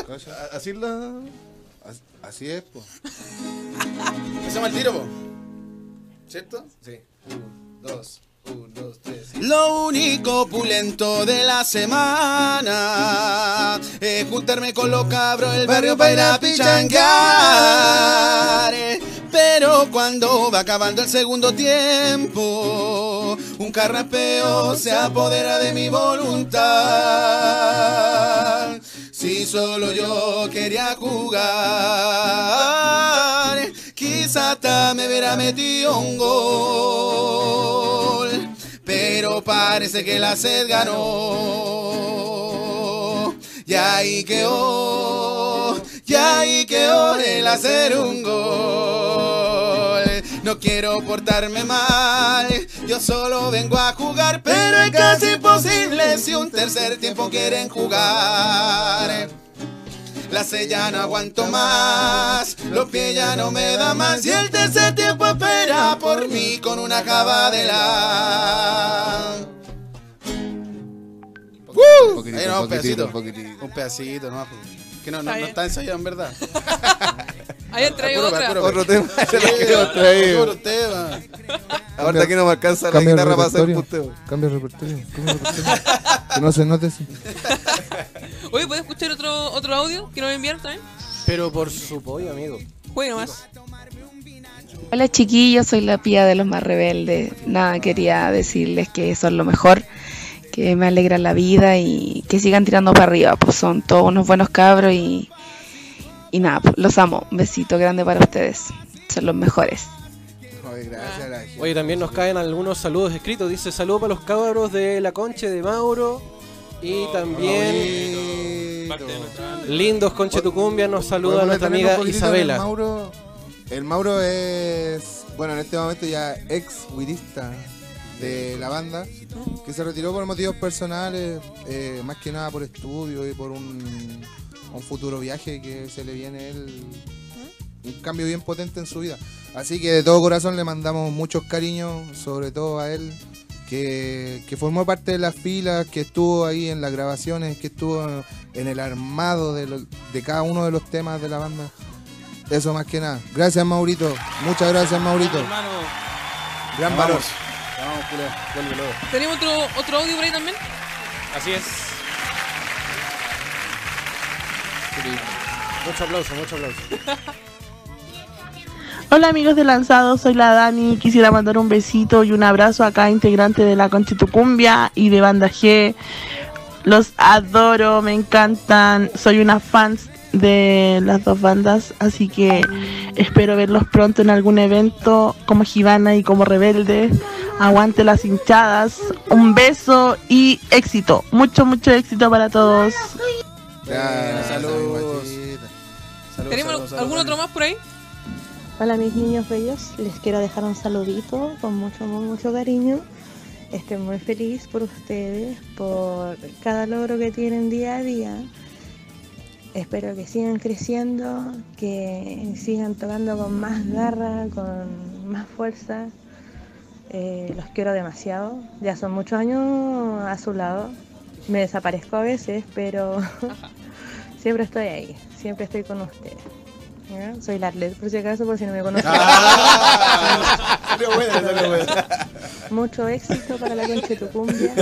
Así la.
As- Así es, pues.
Empezamos el tiro, po. ¿Cierto?
Sí. Un, dos, un, dos, tres.
Lo único pulento de la semana es juntarme con los cabros del barrio para ir a pichanguear. Pero cuando va acabando el segundo tiempo, un carrapeo se apodera de mi voluntad. Si solo yo quería jugar, quizá hasta me hubiera metido un gol. Pero parece que la sed ganó. Y ahí quedó, y ahí quedó el hacer un gol. No quiero portarme mal, yo solo vengo a jugar, pero es casi imposible si un tercer tiempo quieren jugar. La sed ya no aguanto más, los pies ya no me da más y el tercer tiempo espera por mí con una cabadela.
Un poquitito,
no,
un
un pedacito.
poquitito, un poquitito.
Un pedacito nomás. Que no, no,
Está
no está ensayado en verdad.
Ahí han traído otra.
Otro tema.
Sí,
Se lo quiero traer.
otro tema.
Ahorita aquí no me alcanza la guitarra para hacer
repertorio.
puteo.
Cambia el repertorio. cambia el repertorio. que no se note eso.
Oye, ¿puedes escuchar otro, otro audio que nos enviaron también?
Pero por su pollo, amigo.
Juegue nomás.
Hola chiquillos, soy la pía de los más rebeldes. Nada, quería decirles que son lo mejor, que me alegra la vida y que sigan tirando para arriba, pues son todos unos buenos cabros y, y nada, pues, los amo. Un besito grande para ustedes, son los mejores.
Oye, gracias a
también nos caen algunos saludos escritos. Dice saludo para los cabros de la conche de Mauro. Y también
nuestra banda.
Lindos Conche Tucumbia nos saluda
Podemos
nuestra amiga Isabela.
en El Mauro, el Mauro es, bueno, en este momento ya ex wirista de la banda, que se retiró por motivos personales, eh, más que nada por estudio y por un, un futuro viaje que se le viene a él, un cambio bien potente en su vida. Así que de todo corazón le mandamos muchos cariños, sobre todo a él, que, que formó parte de las filas, que estuvo ahí en las grabaciones, que estuvo en el armado de, lo- de cada uno de los temas de la banda. Eso más que nada. Gracias Maurito, muchas gracias Maurito. Gran valor.
Vamos, culo, vuelve luego.
¿Tenemos otro, otro audio por ahí también?
así es.
Mucho aplauso, mucho aplauso.
Hola amigos de Lanzado, soy la Dani. Quisiera mandar un besito y un abrazo a cada integrante de la Constitucumbia y de Banda G. Los adoro, me encantan. Soy una fan de las dos bandas, así que espero verlos pronto en algún evento como Gibana y como Rebelde. Aguante las hinchadas. Un beso y éxito. Mucho, mucho éxito para todos.
Gracias,
Saludos. Saludos,
¿Tenemos
saludos,
algún otro más por ahí?
Hola mis niños bellos, les quiero dejar un saludito con mucho amor, mucho cariño. Estoy muy feliz por ustedes, por cada logro que tienen día a día. Espero que sigan creciendo, que sigan tocando con más garra, con más fuerza. Eh, los quiero demasiado. Ya son muchos años a su lado. Me desaparezco a veces, pero siempre estoy ahí, siempre estoy con ustedes. ¿ya? Soy Larlet, por si acaso, por si no me conocen.
Buena.
Mucho éxito para la Concha de tu cumbia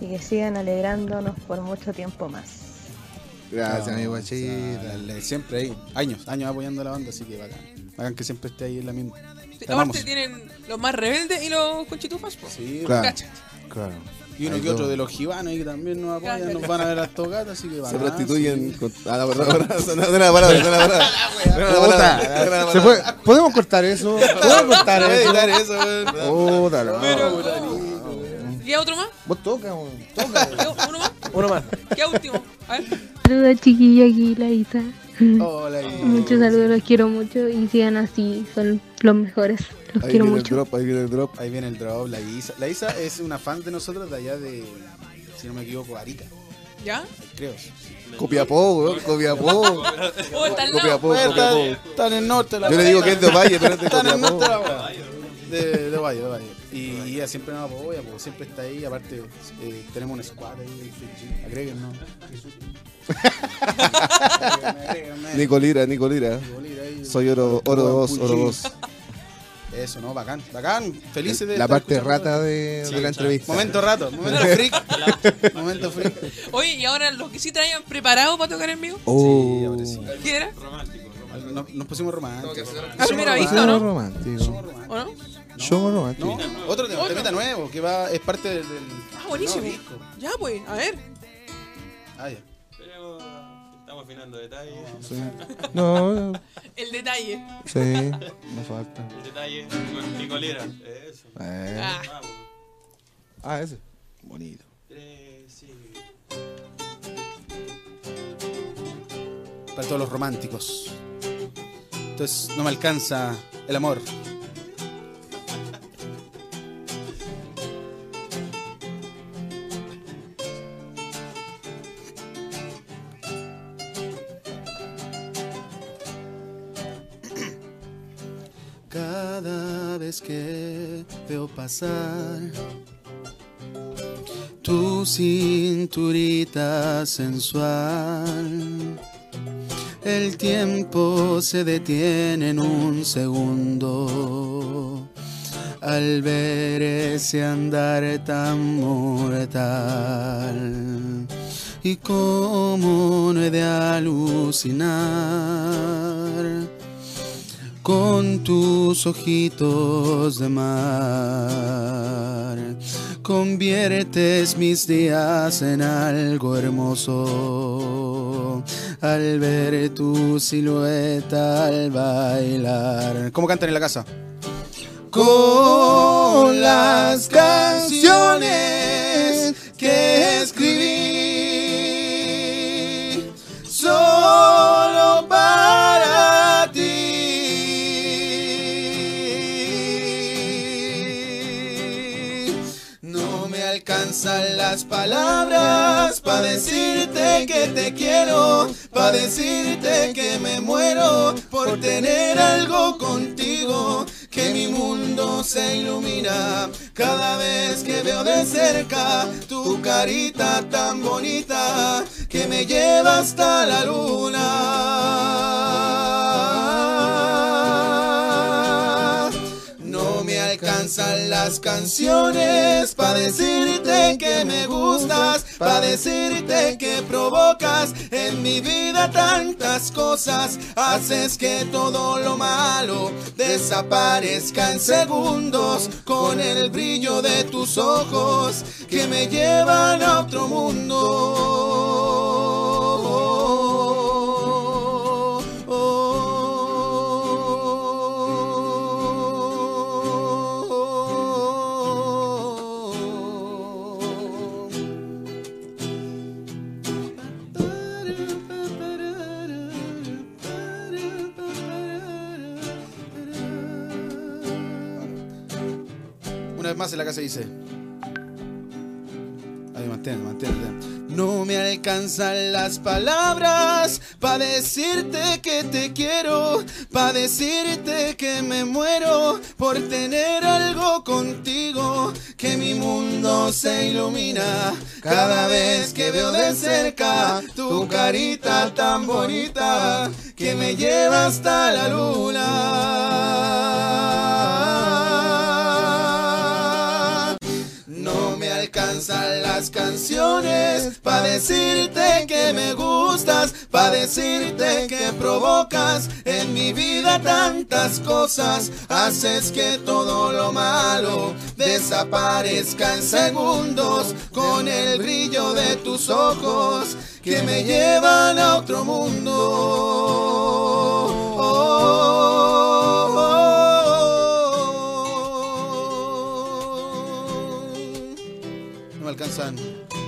y que sigan alegrándonos por mucho tiempo más.
Gracias, mi
No,
guachita.
dale, Siempre ahí, años, años apoyando a la banda, así que bacán. Bacán que siempre esté ahí en la misma.
Sí. Aparte tienen los más rebeldes y los conchitufas, po.
Sí,
Claro. Claro.
Y uno
Ahí
que otro de los gibanos ahí que también nos apoyan,
Claro.
nos van a ver las tocatas, así que
Se
bacán,
prostituyen
sí.
con. Ah, la palabra, no, la palabra.
¿Se ¿Podemos cortar eso? ¿Podemos cortar eso?
eso, weón.
Puta la
¿Qué otro más?
Vos toca, weón, toca.
¿Qué- ¿Uno más?
Uno más.
¿Qué último? A ver.
Saludos chiquillo aquí, la Isa.
Hola,
Muchos saludos, los quiero mucho y sigan así, son los mejores. Los
Ahí
quiero
viene
mucho.
el drop, ahí viene el drop. Ahí viene el drop, la Isa. La Isa es una fan de nosotros de allá de, si no me equivoco, Arica,
¿Ya?
creo.
Copiapó, weón, Copiapó.
Oh.
Copiapó, Copiapó.
está en el norte la
Yo le digo que es de Ovalle, pero es de
Está en el
Copiapó.
norte la. De, de Valle, de Valle. Y ella siempre nos apoya, porque siempre está ahí. Aparte, eh, tenemos un squad ahí. ¿no?
Nicolira, Nicolira. Soy oro, oro 2, oro 2.
Eso, ¿no? Bacán, bacán. Felices de
La
estar
parte rata de- de la entrevista.
Momento rato, momento freak. momento freak.
Oye, y ahora los que sí traían preparado para tocar en vivo.
Oh.
Sí, ahora sí.
¿Qué era?
Nos, nos pusimos románticos.
¿A primera vista no?
romántico.
¿O no?
Somos románticos.
No, otro tema, temita nuevo, que va, es parte del... del-
Ah, buenísimo. Ya, pues, a ver.
Ah, ya.
Estamos afinando detalles.
Sí. No,
El detalle.
sí, no falta.
El detalle con Nicolera. Eso.
Eh.
Ah.
Vamos.
Ah, ese. Bonito.
Tres, sí.
Para todos los románticos. Entonces, no me alcanza el amor. Pasar. Tu cinturita sensual, el tiempo se detiene en un segundo. Al ver ese andar tan mortal. Y cómo no he de alucinar con tus ojitos de mar. Conviertes mis días en algo hermoso al ver tu silueta al bailar. ¿Cómo cantan en la casa? Con las canciones alcanzan las palabras para decirte que te quiero, para decirte que me muero por tener algo contigo, que mi mundo se ilumina cada vez que veo de cerca tu carita tan bonita que me lleva hasta la luna. Alcanzan las canciones para decirte que me gustas, para decirte que provocas en mi vida tantas cosas. Haces que todo lo malo desaparezca en segundos con el brillo de tus ojos que me llevan a otro mundo. Más en la casa dice. Ahí mantén, mantén. No me alcanzan las palabras para decirte que te quiero, para decirte que me muero por tener algo contigo, que mi mundo se ilumina cada vez que veo de cerca tu carita tan bonita que me lleva hasta la luna. Alcanzan las canciones para decirte que me gustas, para decirte que provocas en mi vida tantas cosas. Haces que todo lo malo desaparezca en segundos con el brillo de tus ojos que me llevan a otro mundo. alcanzan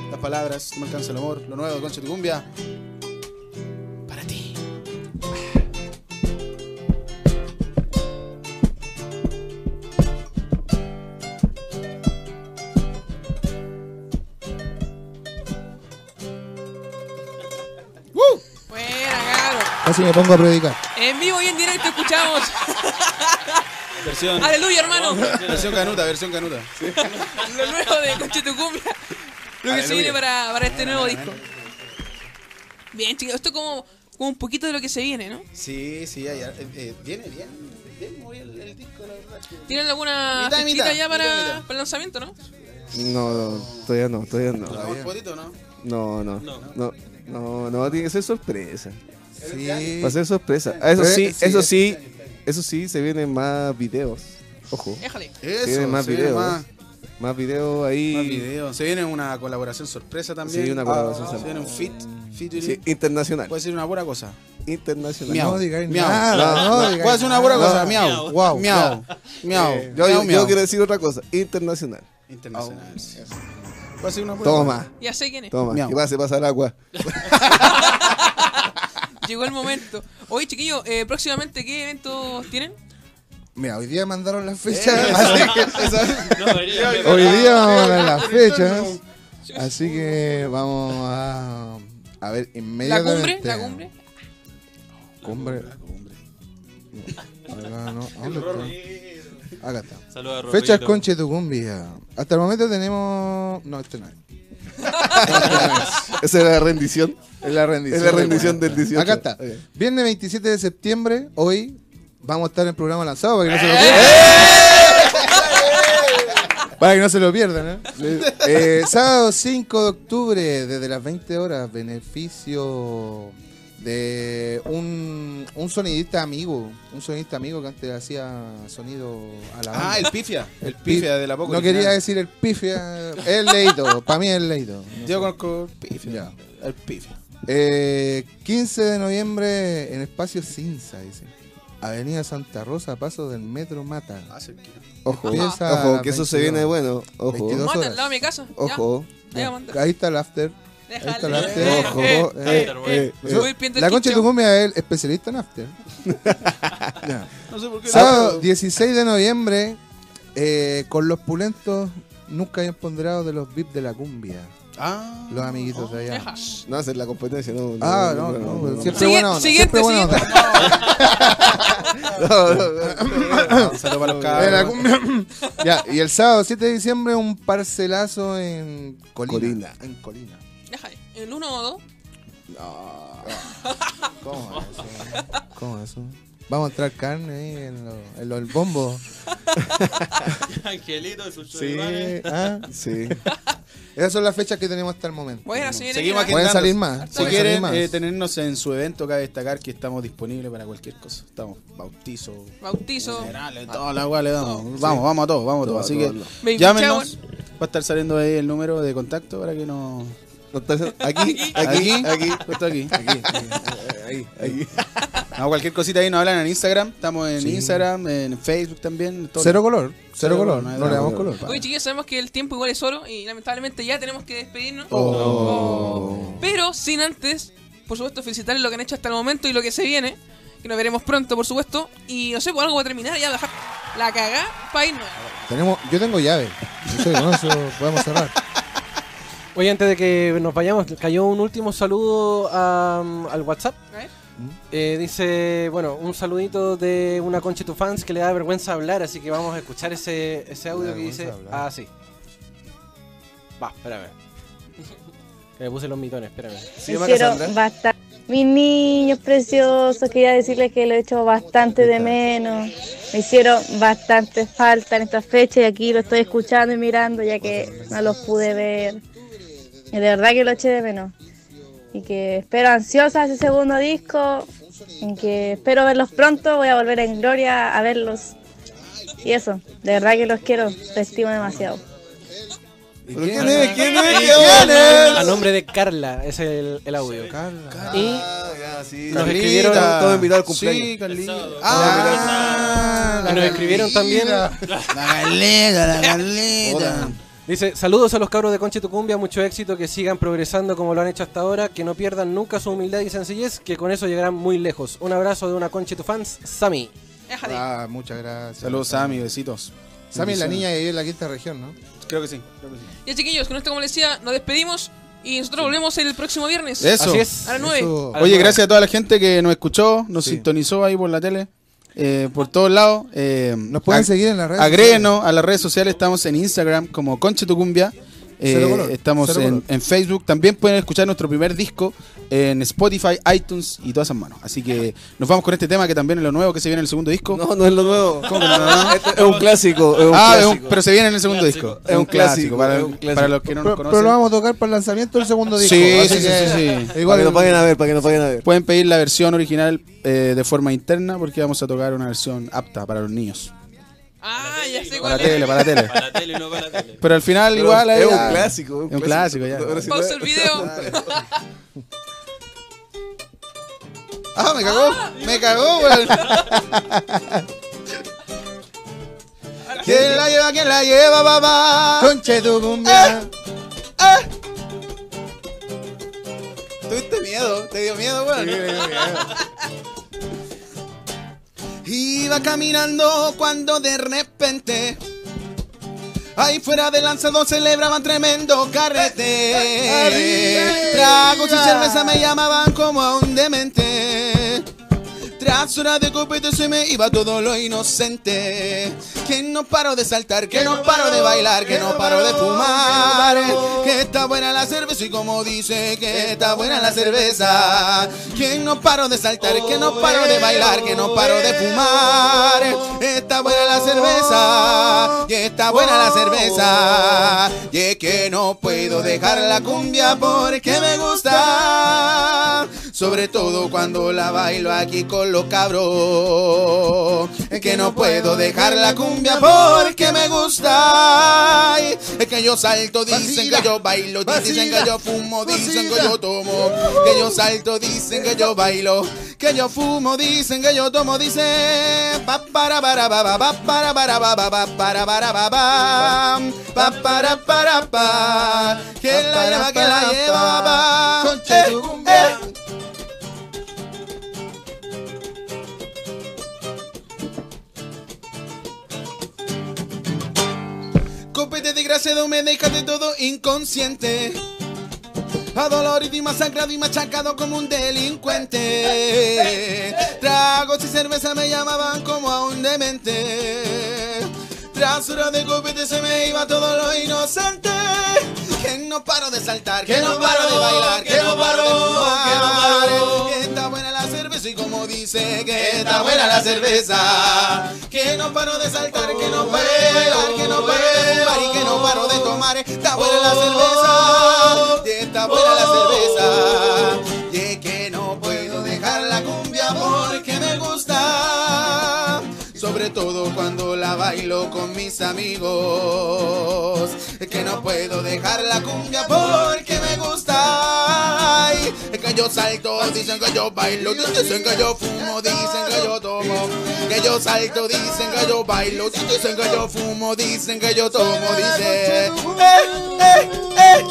las palabras, no me alcanza el amor. Lo nuevo de Concha Cumbia. Para ti.
¡Uh! Buena, caro. Casi me pongo a predicar.
En vivo y en directo escuchamos.
Versión.
Aleluya, hermano.
Versión canuta, versión canuta.
Lo nuevo de Conche tu Cumbia. Lo que se viene para, para este nuevo disco. Bien, chicos, esto es como, como un poquito de lo que se viene, ¿no?
Sí, sí, ya, ya, eh, eh, viene bien, bien muy el, el disco, la verdad.
¿Tienen alguna
Mitad mitad,
ya para,
mitad
para el lanzamiento, no?
No, todavía no, todavía no.
¿Un potito, no?
No, no, no, no, no, tiene que ser sorpresa.
Sí.
Va a ser sorpresa. Eso sí,
sí,
eso
es-
sí, eso sí, se vienen más videos. Ojo.
Déjale.
Eso,
se vienen más
se viene
videos.
más.
Más videos ahí.
Más video. Se viene una colaboración sorpresa también.
Sí, una colaboración
Se
sorpresa.
viene un fit. featuring.
Sí, internacional.
Puede ser una buena cosa.
Internacional.
Miau.
No digáis
miau.
nada, no
No,
digáis
Puede ser una buena cosa.
No.
Miau.
Wow.
Miau. Miau.
Eh, yo,
Miau,
yo quiero decir otra cosa. Internacional.
Internacional. Puede ser una buena
Toma.
cosa.
Ya sé quién es.
Toma.
Miau.
Que pase pasar agua.
Llegó el momento. Oye, chiquillos, eh, próximamente, ¿qué eventos tienen?
Mira, hoy día mandaron las fechas.
Eh,
así que-
No, debería-
hoy día vamos a ver las fechas. Así que vamos a, a ver
¿La
inmediatamente.
cumbre? ¿La cumbre?
Cumbre. Acá no. ¿A dónde está? Acá está.
Saludos a
Fechas
Rorrito.
Conche tu cumbia. Hasta el momento tenemos. No, este no es.
Esa era la rendición.
Es la rendición.
Es la rendición del 18.
Acá está.
Ok.
Viernes 27 de septiembre, hoy vamos a estar en programa lanzado para que no se lo
¡Eh!
pierdan. Para que no se lo pierdan, ¿eh? Eh, sábado 5 de octubre, desde las 20 horas, beneficio de un, un sonidista amigo. Un sonidista amigo que antes hacía sonido a la banda.
Ah, el pifia. El pifia de la poco
No
original.
quería decir el pifia. El leído. Para mí es el leído.
Yo conozco el pifia.
Ya.
El pifia.
Eh, 15 de noviembre en Espacio Cinza, dice. Avenida Santa Rosa, paso del Metro Mata.
Ah.
Ojo, ojo, que eso se
22.
viene bueno. Ojo.
22
Mata, al lado de mi casa.
Ojo.
Ahí
está el after. Ahí está el after.
Eh,
Ojo.
eh,
eh,
eh,
eh,
eh.
La concha de tu cumbia es el especialista en after.
No sé por qué.
Sábado 16 de noviembre, eh, con los pulentos nunca hayan ponderado de los VIP de la cumbia.
Ah.
Los amiguitos de allá.
Deja.
No hacer la competencia, no.
Ah,
no,
no, no,
no,
siempre
siguiente,
buena
siguiente.
onda.
no, no, no.
Ya, y el sábado 7 de diciembre un parcelazo en Colina.
Colina.
En Colina.
¿El uno o dos?
¿Cómo es eso? ¿Cómo es eso? Vamos a entrar carne ahí en lo, en lo- el bombo.
Angelito sus
Sí. ¿ah?
Sí.
Esas son las fechas que tenemos hasta el momento.
Bueno, viene
Seguimos
Pueden salir más.
Si
pueden
quieren
más.
eh, tenernos en su evento, cabe destacar que estamos disponibles para cualquier cosa. Estamos bautizo,
Bautizo.
funerales, toda la agua le damos. Vamos, vamos a todo, vamos a todo.
Todo,
Así
todo,
que llámenos. Va a estar saliendo ahí el número de contacto para que nos.
Haciendo- Aquí,
Aquí,
aquí, aquí.
justo aquí.
Aquí, ahí, ahí.
No, cualquier cosita ahí nos hablan en Instagram. Estamos en
Sí.
Instagram, en Facebook también. todo.
Cero color. Cero,
Cero
color.
color, no
le damos color.
Oye, chiquillos, sabemos que el tiempo igual es oro y lamentablemente ya tenemos que despedirnos.
Oh.
Pero sin antes, por supuesto, felicitarles lo que han hecho hasta el momento y lo que se viene. Que nos veremos pronto, por supuesto. Y no sé, por algo va a terminar ya, dejar la cagá para irnos.
Tenemos, yo tengo llave. No sé, con eso podemos cerrar.
Oye, antes de que nos vayamos, cayó un último saludo a- al WhatsApp.
A ver.
Eh, dice, bueno, un saludito de una concha tu fans que le da vergüenza hablar, así que vamos a escuchar ese, ese audio que dice
hablar.
ah, sí. Va, espérame. Que me puse los mitones, espérame. ¿Sí,
Me
llama
hicieron
Cassandra?
bastante. Mis niños preciosos, quería decirles que lo he hecho bastante de menos. Me hicieron bastante falta en esta fecha y aquí lo estoy escuchando y mirando ya que no los pude ver. Y de verdad que lo eché de menos. Y que espero ansiosa ese segundo disco. Y que espero verlos pronto. Voy a volver en gloria a verlos. Y eso, de verdad que los quiero, los estimo demasiado.
¿Pero quién es? ¿Quién es?
Y-
¿Quién es?
A nombre de Carla, es el, el audio.
Carla.
Y
Ah, ya, sí.
nos
Carlita.
escribieron
Todo invitado al cumpleaños.
Sí, Carlita.
Ah,
Y nos escribieron también.
La Carlita, la Carlita.
Dice, saludos a los cabros de Conche Tucumbia, mucho éxito, que sigan progresando como lo han hecho hasta ahora, que no pierdan nunca su humildad y sencillez, que con eso llegarán muy lejos. Un abrazo de una Conche tu fans, Sami.
Déjale.
Ah, muchas gracias.
Saludos, Sammy, besitos.
Sammy es la niña que vive en la quinta región, ¿no?
Creo que sí. Creo que sí.
Ya chiquillos, con esto como les decía, nos despedimos. Y nosotros volvemos el próximo viernes.
Eso.
A las 9.
Eso. Oye, gracias a toda la gente que nos escuchó, nos sintonizó ahí por la tele, eh, por todos lados. Eh, nos
pueden seguir en las redes
Agréguenos a las redes sociales, estamos en Instagram como Conche tu Cumbia. Eh, estamos en, Facebook. También pueden escuchar nuestro primer disco en Spotify, iTunes y todas esas manos. Así que nos vamos con este tema que también es lo nuevo que se viene en el segundo disco.
No, no es lo nuevo.
¿Cómo que no, no?
Este es un clásico. Es un
ah, es un- pero se viene en el segundo disco.
Es un clásico.
para,
es un clásico.
para los que no nos
Pero,
conocen.
pero lo vamos a tocar para el lanzamiento del segundo disco.
Sí,
así
sí, sí,
que-
sí, sí.
Igual
Para que nos paguen a ver, para que nos paguen a ver.
Pueden pedir la versión original eh, de forma interna porque vamos a tocar una versión apta para los niños.
Ah, ya sé
Para
cuál
tele,
es.
para tele.
Para tele y no para tele.
Pero al final
Pero
igual
es un
ya-
clásico,
Es un clásico ya.
Pausa el video.
Ah, me cagó. Me cagó, weón. ¿Quién la lleva? ¿Quién la lleva, papá?
Conche tu cumbia.
¿Tuviste miedo? ¿Te dio miedo, weón? Iba caminando cuando de repente Ahí fuera de lanzado celebraban tremendo carrete. Tragos y cerveza me llamaban como a un demente Tras horas de copete se me iba todo lo inocente. Que no paro de saltar, que no paro de bailar, que no paro de fumar. Que está buena la cerveza y como dice que está buena la cerveza. Que no paro de saltar, que no paro de bailar, que no paro de fumar. Está buena la cerveza, y está buena la cerveza. Y es que no puedo dejar la cumbia porque me gusta Sobre todo cuando la bailo aquí con los cabros. Es que no puedo dejar la cumbia porque me gusta. Es que yo salto, dicen que yo bailo Dicen que yo fumo, dicen que yo tomo. Que yo salto, dicen que yo bailo. Que yo fumo, dicen que yo tomo Dicen pa para para para para para para ba ba. Pa para para pa. Que la lleva, que la lleva ba
Conche tu cumbia.
Eh. Copete de gracia de me todo inconsciente. Adolorido y masacrado y machacado como un delincuente. Tragos y cerveza me llamaban como a un demente. Tras horas de copete se me iba todo lo inocente. Que no paro de saltar, que no paro de bailar, que no paro de fumar. Que está buena la cerveza y como dice que está buena la cerveza. Que no paro de saltar, que no paro que no paro y que no paro de tomar. Está buena la cerveza, está buena la cerveza. Sobre todo cuando la bailo con mis amigos. Es que no puedo dejar la cumbia porque me gusta. Es que yo salto, dicen que yo bailo, dicen que yo fumo, dicen que yo tomo. Que yo salto, dicen que yo bailo, dicen que yo fumo, dicen que yo tomo, dice. Eh, eh, eh.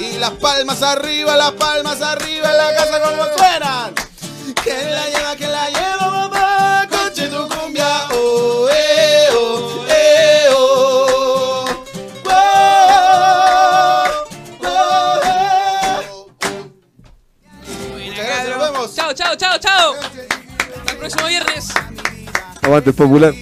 Y las palmas arriba, las palmas arriba en la casa como suenan. Que la lleva, que la lleva,
Chao, chao, chao. Hasta el próximo viernes.
Aguante popular.